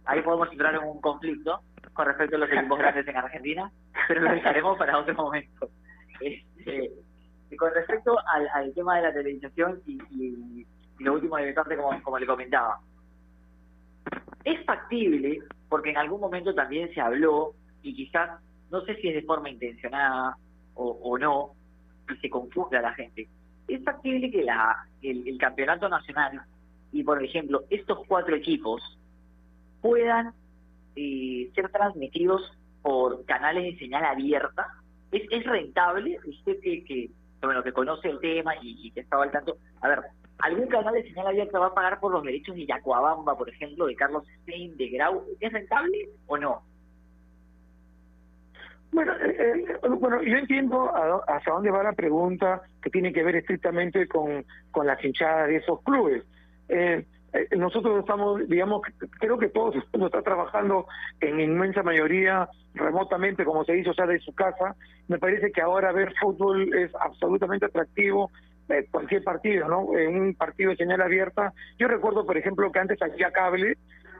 Ahí podemos entrar en un conflicto con respecto a los equipos grandes en Argentina, pero lo dejaremos para otro momento. Este, y con respecto al, al, tema de la televisación y, y, y lo último de mi parte, como, como le comentaba, es factible porque en algún momento también se habló, y quizás, no sé si es de forma intencionada o, no, y se confunde a la gente. Es factible que la, el, campeonato nacional y, por ejemplo, estos cuatro equipos puedan eh, ser transmitidos por canales de señal abierta. ¿Es, es rentable? Usted que, que, bueno, que conoce el tema y que estaba al tanto. A ver, ¿algún canal de señal abierta va a pagar por los derechos de Yacuabamba, por ejemplo, de Carlos Stein, de Grau? ¿Es rentable o no? Bueno, eh, eh, bueno, yo entiendo a- hacia dónde va la pregunta que tiene que ver estrictamente con, con las hinchadas de esos clubes. Eh, eh, nosotros estamos, digamos, creo que todos uno está trabajando en inmensa mayoría remotamente, como se dice, o sea, de su casa. Me parece que ahora ver fútbol es absolutamente atractivo, eh, cualquier partido, ¿no? En un partido de señal abierta. Yo recuerdo, por ejemplo, que antes había cable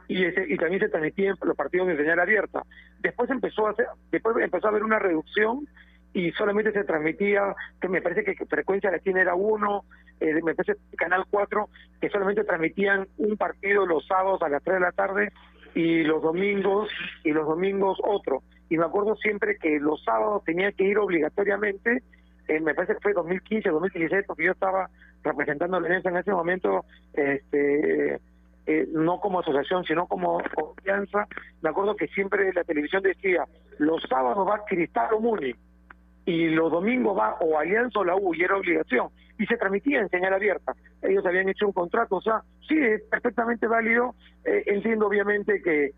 y ese, y también se transmitían los partidos de señal abierta. Después empezó a hacer, después empezó a haber una reducción y solamente se transmitía, que me parece que frecuencia latina era uno, eh, me parece Canal 4, que solamente transmitían un partido los sábados a las 3 de la tarde y los domingos, y los domingos otro. Y me acuerdo siempre que los sábados tenía que ir obligatoriamente, eh, me parece que fue 2015, 2016, porque yo estaba representando a la Alianza en ese momento, este eh, no como asociación, sino como confianza. Me acuerdo que siempre la televisión decía, los sábados va Cristal o Muni, y los domingos va o Alianza o la U, y era obligación. Y se transmitía en señal abierta. Ellos habían hecho un contrato, o sea, sí, es perfectamente válido. Eh, entiendo obviamente que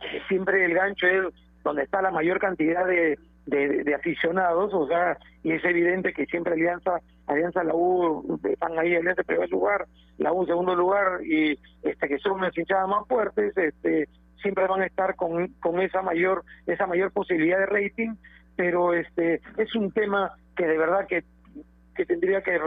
que siempre el gancho es donde está la mayor cantidad de, de, de aficionados, o sea, y es evidente que siempre Alianza, Alianza la U están ahí Alianza en primer lugar, la U en segundo lugar y este que son las hinchadas más fuertes, este siempre van a estar con, con esa mayor esa mayor posibilidad de rating, pero este es un tema que de verdad que que tendría que,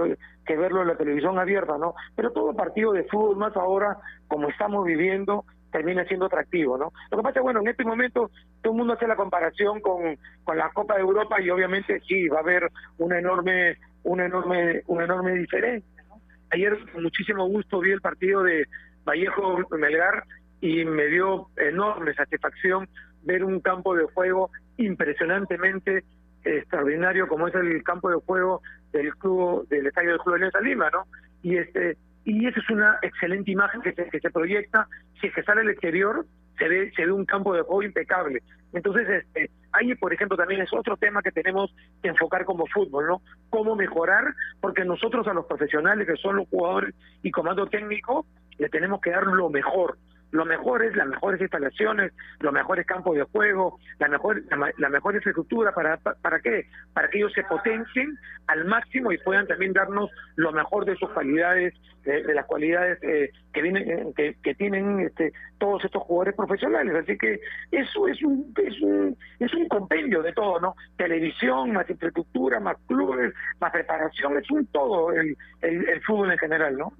que verlo en la televisión abierta, ¿no? Pero todo partido de fútbol, más ahora, como estamos viviendo, termina siendo atractivo, ¿no? Lo que pasa es, bueno, en este momento todo el mundo hace la comparación con, con la Copa de Europa y obviamente sí, va a haber una enorme, una enorme, una enorme diferencia, ¿no? Ayer con muchísimo gusto vi el partido de Vallejo Melgar y me dio enorme satisfacción ver un campo de juego impresionantemente extraordinario como es el campo de juego del club del estadio del club de Alianza Lima, ¿no? Y este y esa es una excelente imagen que se, que se proyecta si es que sale al exterior se ve se ve un campo de juego impecable. Entonces este ahí por ejemplo también es otro tema que tenemos que enfocar como fútbol, ¿no? Cómo mejorar porque nosotros a los profesionales que son los jugadores y comando técnico le tenemos que dar lo mejor lo mejor es las mejores instalaciones, los mejores campos de juego, la mejor la, mejor infraestructura para pa- para qué? Para que ellos se potencien al máximo y puedan también darnos lo mejor de sus cualidades, de, de las cualidades eh, que vienen eh, que, tienen este todos estos jugadores profesionales, así que eso es un es un es un compendio de todo, ¿no? Televisión, más infraestructura, más clubes, más preparación, es un todo el, el fútbol en general, ¿no?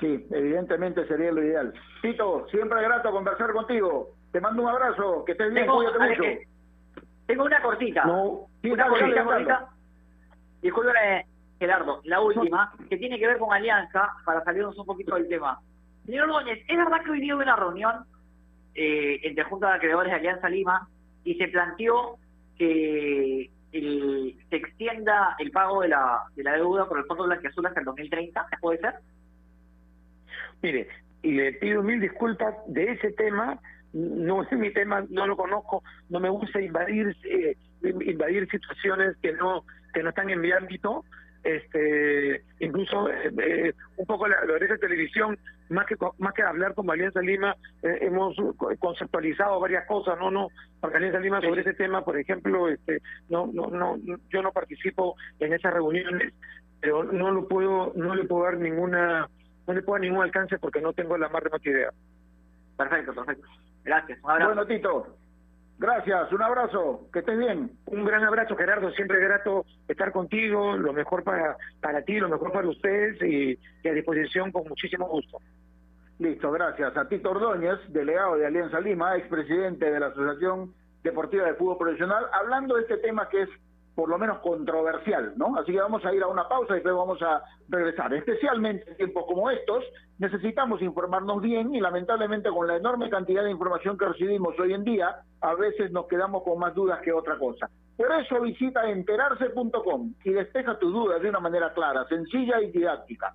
Sí, evidentemente sería lo ideal. Tito, siempre grato conversar contigo. Te mando un abrazo, que estés bien, Tengo, cuídate mucho. que- tengo una cortita. No, sí, una cortita, cortita. Fernando. Discúlpeme, Gerardo, la última, que tiene que ver con Alianza, para salirnos un poquito del tema. Señor Núñez, ¿es verdad que hoy día hubo una reunión eh, entre Junta de Acreedores de Alianza Lima y se planteó que el- se extienda el pago de la, de la deuda por el Fondo Blanquiazul hasta el 2030? ¿Puede ser? Mire, y le pido mil disculpas de ese tema, no es mi tema, no lo conozco, no me gusta invadir eh, invadir situaciones que no que no están en mi ámbito, este incluso eh, eh, un poco la, la de televisión más que más que hablar como Alianza Lima eh, hemos co- conceptualizado varias cosas no no porque Alianza Lima sobre ese tema por ejemplo este no no no yo no participo en esas reuniones pero no lo puedo no le puedo dar ninguna no le puedo ningún alcance porque no tengo la más remota idea Perfecto, perfecto. Gracias. Un abrazo. Bueno, Tito, gracias, un abrazo, que estés bien. Un gran abrazo, Gerardo. Siempre grato estar contigo. Lo mejor para, para ti, lo mejor para ustedes y, y a disposición con muchísimo gusto. Listo, gracias. A Tito Ordóñez, delegado de Alianza Lima, expresidente de la Asociación Deportiva de Fútbol Profesional, hablando de este tema que es por lo menos controversial, ¿no? Así que vamos a ir a una pausa y después vamos a regresar. Especialmente en tiempos como estos, necesitamos informarnos bien y lamentablemente con la enorme cantidad de información que recibimos hoy en día, a veces nos quedamos con más dudas que otra cosa. Por eso visita enterarse.com y despeja tus dudas de una manera clara, sencilla y didáctica.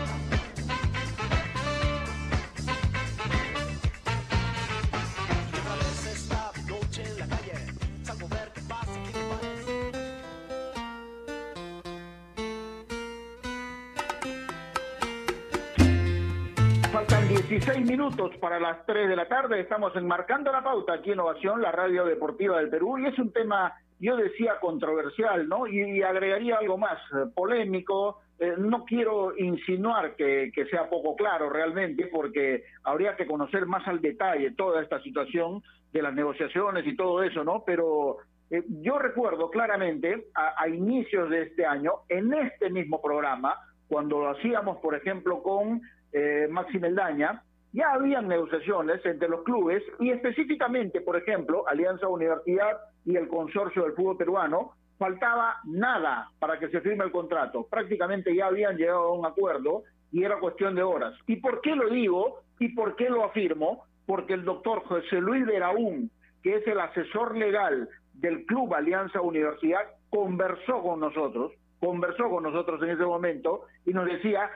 Faltan 16 minutos para las 3 de la tarde. Estamos enmarcando la pauta aquí en Ovación, la radio deportiva del Perú. Y es un tema, yo decía, controversial, ¿no? Y, agregaría algo más, eh, polémico. Eh, no quiero insinuar que, que sea poco claro realmente, porque habría que conocer más al detalle toda esta situación de las negociaciones y todo eso, ¿no? Pero eh, yo recuerdo claramente a inicios de este año, en este mismo programa, cuando lo hacíamos, por ejemplo, con eh, Maxi ya habían negociaciones entre los clubes y específicamente, por ejemplo, Alianza Universidad y el consorcio del fútbol peruano, faltaba nada para que se firme el contrato. Prácticamente ya habían llegado a un acuerdo y era cuestión de horas. ¿Y por qué lo digo y por qué lo afirmo? Porque el doctor José Luis Veraún, que es el asesor legal del Club Alianza Universidad, conversó con nosotros, conversó con nosotros en ese momento y nos decía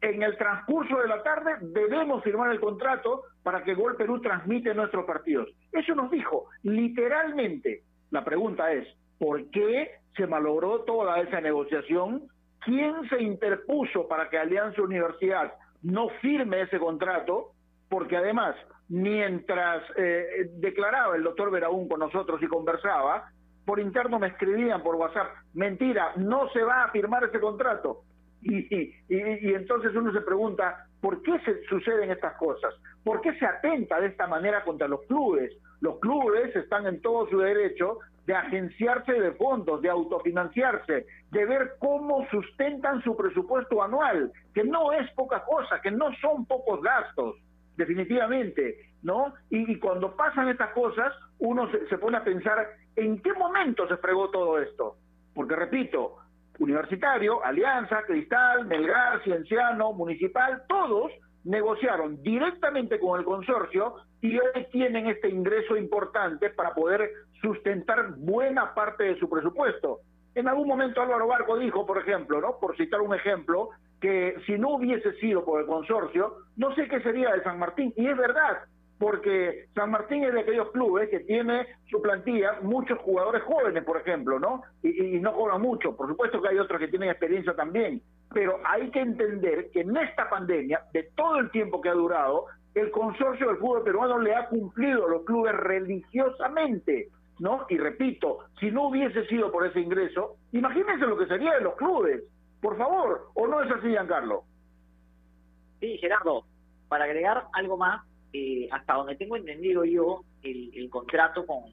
en el transcurso de la tarde debemos firmar el contrato para que Gol Perú transmite nuestros partidos. Eso nos dijo, literalmente. La pregunta es, ¿por qué se malogró toda esa negociación? ¿Quién se interpuso para que Alianza Universidad no firme ese contrato? Porque además, mientras eh, declaraba el doctor Veraún con nosotros y conversaba, por interno me escribían por WhatsApp, mentira, no se va a firmar ese contrato. Y, y, y, entonces uno se pregunta, ¿por qué se suceden estas cosas? ¿Por qué se atenta de esta manera contra los clubes? Los clubes están en todo su derecho de agenciarse de fondos, de autofinanciarse, de ver cómo sustentan su presupuesto anual, que no es poca cosa, que no son pocos gastos, definitivamente, ¿no? Y, cuando pasan estas cosas, uno se pone a pensar, ¿en qué momento se fregó todo esto? Porque repito, Universitario, Alianza, Cristal, Melgar, Cienciano, Municipal, todos negociaron directamente con el consorcio y hoy tienen este ingreso importante para poder sustentar buena parte de su presupuesto. En algún momento Álvaro Barco dijo, por ejemplo, ¿no? por citar un ejemplo, que si no hubiese sido por el consorcio, no sé qué sería de San Martín. Y es verdad, porque San Martín es de aquellos clubes que tiene su plantilla muchos jugadores jóvenes, por ejemplo, ¿no? Y, no cobran mucho. Por supuesto que hay otros que tienen experiencia también, pero hay que entender que en esta pandemia, de todo el tiempo que ha durado, el consorcio del fútbol peruano le ha cumplido a los clubes religiosamente, ¿no? Y repito, si no hubiese sido por ese ingreso, imagínense lo que sería de los clubes, por favor, ¿o no es así, Giancarlo? Sí, Gerardo, para agregar algo más, eh, hasta donde tengo entendido yo, el, el contrato con,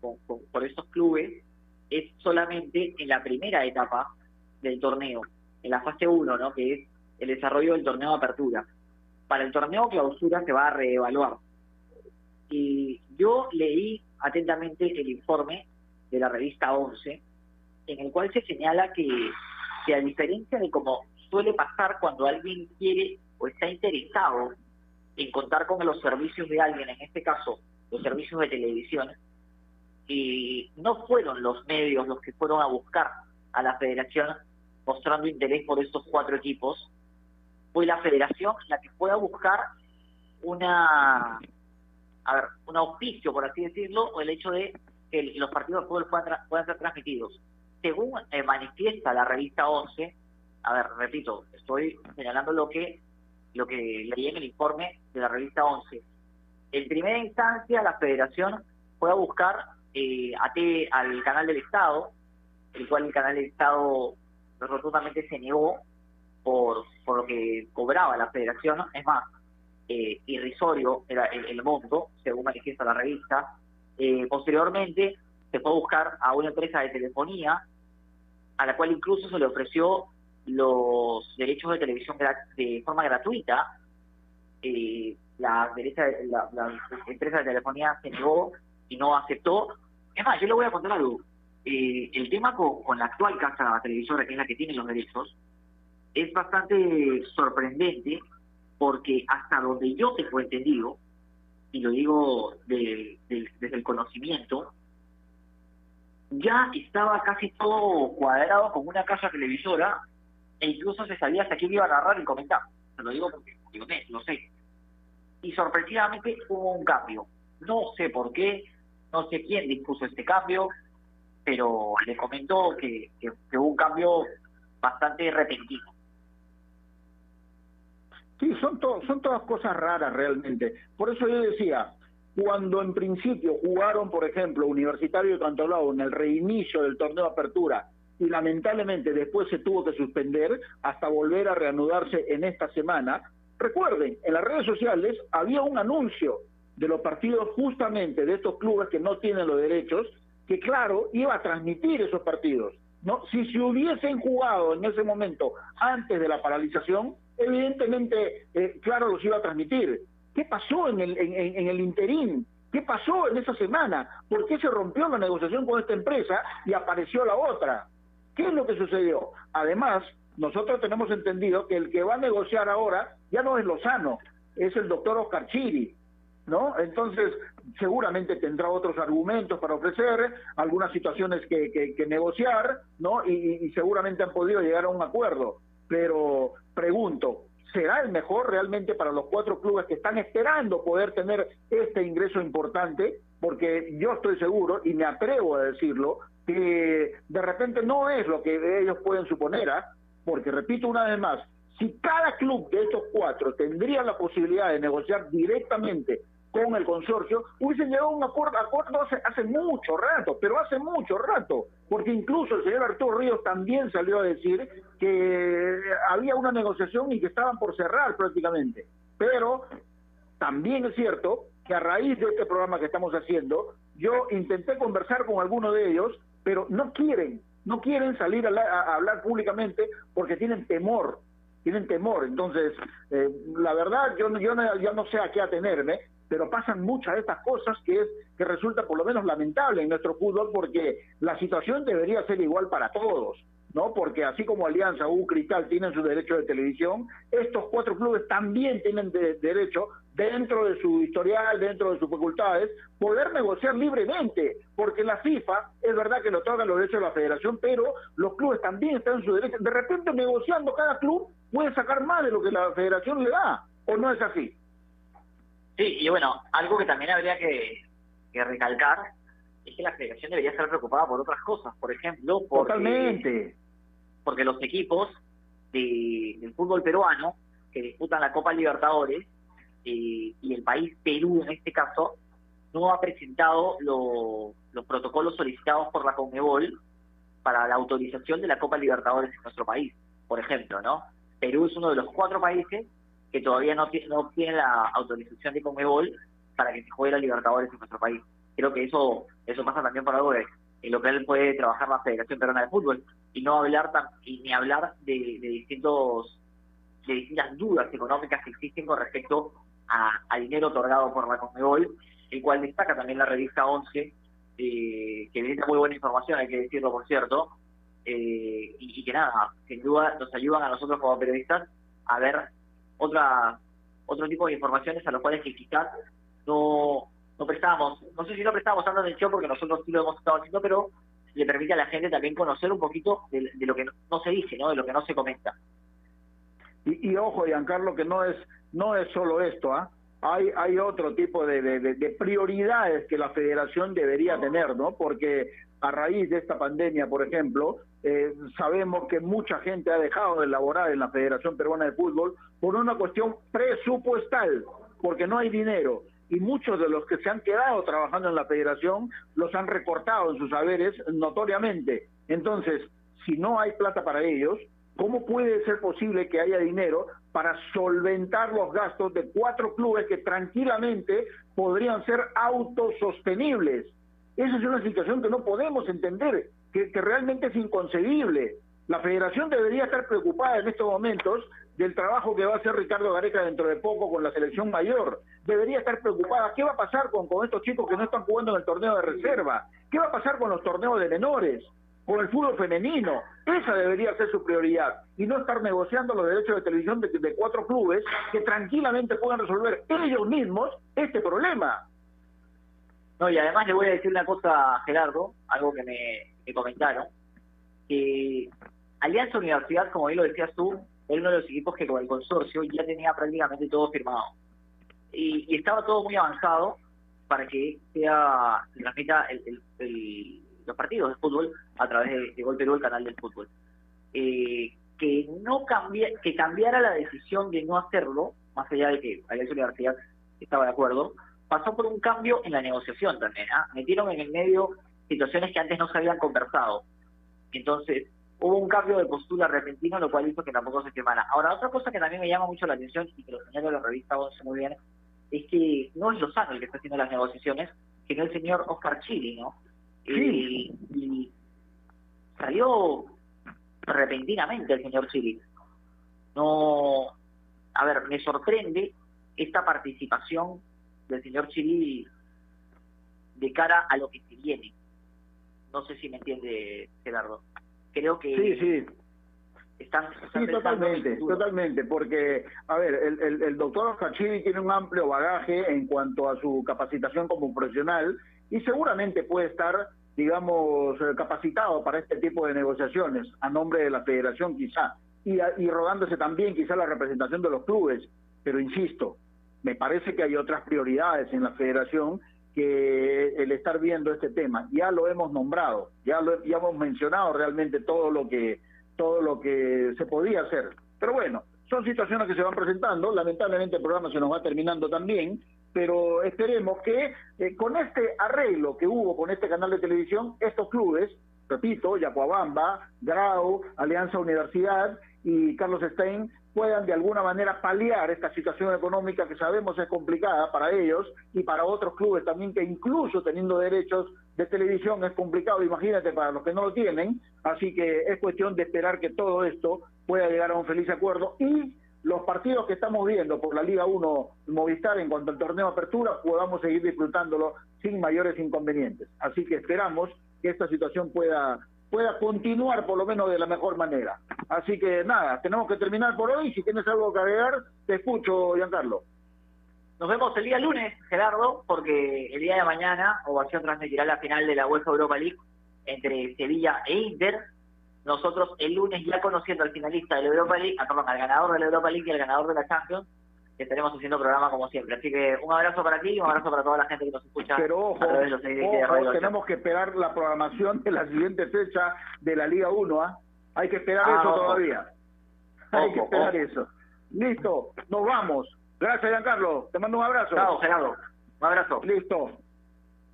con, por estos clubes es solamente en la primera etapa del torneo, en la fase 1, ¿no? que es el desarrollo del torneo de apertura. Para el torneo clausura se va a reevaluar. Y yo leí atentamente el informe de la revista 11, en el cual se señala que, que a diferencia de como suele pasar cuando alguien quiere o está interesado en contar con los servicios de alguien, en este caso los servicios de televisión, y no fueron los medios los que fueron a buscar a la federación mostrando interés por estos cuatro equipos, fue la federación la que fue a buscar una, a ver, un auspicio, por así decirlo, o el hecho de que los partidos de fútbol puedan, ser transmitidos. Según eh, manifiesta la revista 11, a ver, repito, estoy señalando lo que lo que leí en el informe de la revista 11. En primera instancia, la federación fue a buscar eh, al canal del Estado, el cual el canal del Estado rotundamente se negó por, por lo que cobraba la federación. Es más, eh, irrisorio era el, monto, según la revista. Eh, posteriormente, se fue a buscar a una empresa de telefonía, a la cual incluso se le ofreció los derechos de televisión de forma gratuita. Eh, la, la, empresa de telefonía se negó y no aceptó. Es más, yo le voy a contar algo. Eh, el tema con, la actual casa televisora, que es la que tiene los derechos, es bastante sorprendente porque hasta donde yo tengo entendido, y lo digo desde el conocimiento, ya estaba casi todo cuadrado con una casa televisora e incluso se sabía hasta quién iba a narrar y comentar. Se lo digo porque digo, lo sé. Y sorpresivamente hubo un cambio. No sé por qué, no sé quién dispuso este cambio, pero le comentó que, hubo un cambio bastante repentino. Sí, son, son todas cosas raras realmente. Por eso yo decía, cuando en principio jugaron, por ejemplo, Universitario de Cantolao en el reinicio del torneo de apertura y lamentablemente después se tuvo que suspender hasta volver a reanudarse en esta semana. Recuerden, en las redes sociales había un anuncio de los partidos justamente de estos clubes que no tienen los derechos, que claro, iba a transmitir esos partidos. ¿no? Si se hubiesen jugado en ese momento antes de la paralización, evidentemente, eh, claro, los iba a transmitir. ¿Qué pasó en el, en, en el interín? ¿Qué pasó en esa semana? ¿Por qué se rompió la negociación con esta empresa y apareció la otra? ¿Qué es lo que sucedió? Además, nosotros tenemos entendido que el que va a negociar ahora ya no es Lozano, es el doctor Oscar Chiri, ¿no? Entonces, seguramente tendrá otros argumentos para ofrecer, algunas situaciones que, negociar, ¿no? Y, seguramente han podido llegar a un acuerdo. Pero pregunto, ¿será el mejor realmente para los cuatro clubes que están esperando poder tener este ingreso importante? Porque yo estoy seguro, y me atrevo a decirlo, que de repente no es lo que ellos pueden suponer, ¿ah? porque repito una vez más, si cada club de estos cuatro tendría la posibilidad de negociar directamente con el consorcio, hubiesen llegado a un acuerdo, hace, mucho rato, pero hace mucho rato, porque incluso el señor Arturo Ríos también salió a decir que había una negociación y que estaban por cerrar prácticamente. Pero también es cierto que a raíz de este programa que estamos haciendo, yo intenté conversar con algunos de ellos pero no quieren, no quieren salir a, hablar públicamente porque tienen temor, tienen temor. Entonces, eh, la verdad, yo, yo, no, yo no sé a qué atenerme, pero pasan muchas de estas cosas que es que resulta por lo menos lamentable en nuestro fútbol porque la situación debería ser igual para todos. ¿no? Porque así como Alianza U Cristal tienen su derecho de televisión, estos cuatro clubes también tienen derecho, dentro de su historial, dentro de sus facultades, poder negociar libremente, porque la FIFA es verdad que lo otorga los derechos de la federación, pero los clubes también están en su derecho. De repente negociando cada club puede sacar más de lo que la federación le da, ¿o no es así? Sí, y bueno, algo que también habría que, que recalcar es que la federación debería estar preocupada por otras cosas, por ejemplo, porque, Totalmente. porque los equipos de, del fútbol peruano que disputan la Copa Libertadores eh, y el país Perú en este caso no ha presentado los protocolos solicitados por la CONMEBOL para la autorización de la Copa Libertadores en nuestro país, por ejemplo, ¿no? Perú es uno de los cuatro países que todavía no, no tiene la autorización de CONMEBOL para que se juegue la Libertadores en nuestro país creo que eso eso pasa también por algo en lo que él puede trabajar la Federación Peruana de Fútbol y no hablar tan, y ni hablar de, de distintos de distintas dudas económicas que existen con respecto a, a dinero otorgado por la Conmebol, el cual destaca también la revista 11, eh, que brinda muy buena información, hay que decirlo por cierto, eh, y, que nada, sin duda nos ayudan a nosotros como periodistas a ver otra otro tipo de informaciones a los cuales que quizás no, no prestamos, no sé si no prestamos tanta atención porque nosotros sí lo hemos estado haciendo, pero le permite a la gente también conocer un poquito de, lo que no, no se dice, ¿no? de lo que no se comenta. Y, y ojo, Giancarlo, que no es no es solo esto, ¿ah? Hay, hay otro tipo de, de, de- de prioridades que la federación debería tener, ¿no? Porque a raíz de esta pandemia, por ejemplo, eh, sabemos que mucha gente ha dejado de laborar en la Federación Peruana de Fútbol por una cuestión presupuestal, porque no hay dinero. Y muchos de los que se han quedado trabajando en la federación los han recortado en sus saberes notoriamente. Entonces, si no hay plata para ellos, ¿cómo puede ser posible que haya dinero para solventar los gastos de cuatro clubes que tranquilamente podrían ser autosostenibles? Esa es una situación que no podemos entender, que, realmente es inconcebible. La federación debería estar preocupada en estos momentos del trabajo que va a hacer Ricardo Gareca dentro de poco con la selección mayor. Debería estar preocupada. ¿Qué va a pasar con, con estos chicos que no están jugando en el torneo de reserva? ¿Qué va a pasar con los torneos de menores? Con el fútbol femenino. Esa debería ser su prioridad. Y no estar negociando los derechos de televisión de, cuatro clubes que tranquilamente puedan resolver ellos mismos este problema. No, y además le voy a decir una cosa a Gerardo, algo que me, me comentaron, que Alianza Universidad, como bien lo decías tú, era uno de los equipos que con el consorcio ya tenía prácticamente todo firmado. Y, y estaba todo muy avanzado para que sea se transmita el- los partidos de fútbol a través de, de Gol Perú, el canal del fútbol. Eh, que no cambie, que cambiara la decisión de no hacerlo, más allá de que Alianza Universidad estaba de acuerdo, pasó por un cambio en la negociación también. ¿ah? Metieron en el medio situaciones que antes no se habían conversado. Entonces, hubo un cambio de postura repentino, lo cual hizo que tampoco se firmara. Ahora, otra cosa que también me llama mucho la atención y que lo señala la revista 11 muy bien, es que no es Lozano el que está haciendo las negociaciones, sino el señor Oscar Chili, ¿no? Eh, y salió repentinamente el señor Chili. No, a ver, me sorprende esta participación del señor Chili de cara a lo que se viene. No sé si me entiende, Gerardo. Creo que Sí, sí. están, están Sí, totalmente, totalmente, porque, a ver, el, el, el doctor Oscar Chili tiene un amplio bagaje en cuanto a su capacitación como profesional y seguramente puede estar, digamos, eh, capacitado para este tipo de negociaciones a nombre de la federación quizá, y, y rodándose también quizá la representación de los clubes, pero insisto, me parece que hay otras prioridades en la federación que el estar viendo este tema. Ya lo hemos nombrado, ya lo ya hemos mencionado realmente todo lo que todo lo que se podía hacer. Pero bueno, son situaciones que se van presentando. Lamentablemente el programa se nos va terminando también, pero esperemos que eh, con este arreglo que hubo con este canal de televisión, estos clubes, repito, Yacuabamba, Grau, Alianza Universidad y Carlos Stein puedan de alguna manera paliar esta situación económica que sabemos es complicada para ellos y para otros clubes también que incluso teniendo derechos de televisión es complicado, imagínate para los que no lo tienen, así que es cuestión de esperar que todo esto pueda llegar a un feliz acuerdo y los partidos que estamos viendo por la Liga 1 Movistar en cuanto al torneo apertura podamos seguir disfrutándolo sin mayores inconvenientes. Así que esperamos que esta situación pueda pueda continuar por lo menos de la mejor manera. Así que nada, tenemos que terminar por hoy. Si tienes algo que agregar, te escucho, Giancarlo. Nos vemos el día lunes, Gerardo, porque el día de mañana Ovación transmitirá la final de la UEFA Europa League entre Sevilla e Inter. Nosotros el lunes, ya conociendo al finalista de la Europa League, ah, perdón, al ganador de la Europa League y al ganador de la Champions, estaremos haciendo programa como siempre. Así que un abrazo para ti y un abrazo para toda la gente que nos escucha Pero ojo, a través de los seis de ojo, Radio Ovación. tenemos que esperar la programación de la siguiente fecha de la Liga 1. ¿ah? Hay que esperar Ah, eso ojo. todavía. Hay que esperar eso. Listo, nos vamos. Gracias, Giancarlo. Te mando un abrazo. Chao, Gerardo. Un abrazo. Listo.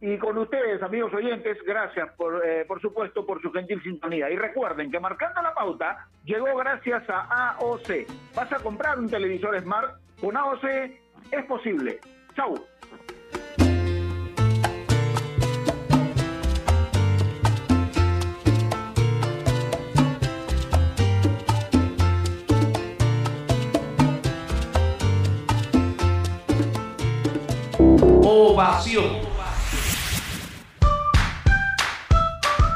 Y con ustedes, amigos oyentes, gracias por, eh, por supuesto por su gentil sintonía. Y recuerden que marcando la pauta llegó gracias a AOC. ¿Vas a comprar un televisor Smart? Con AOC es posible. Chau. Ovación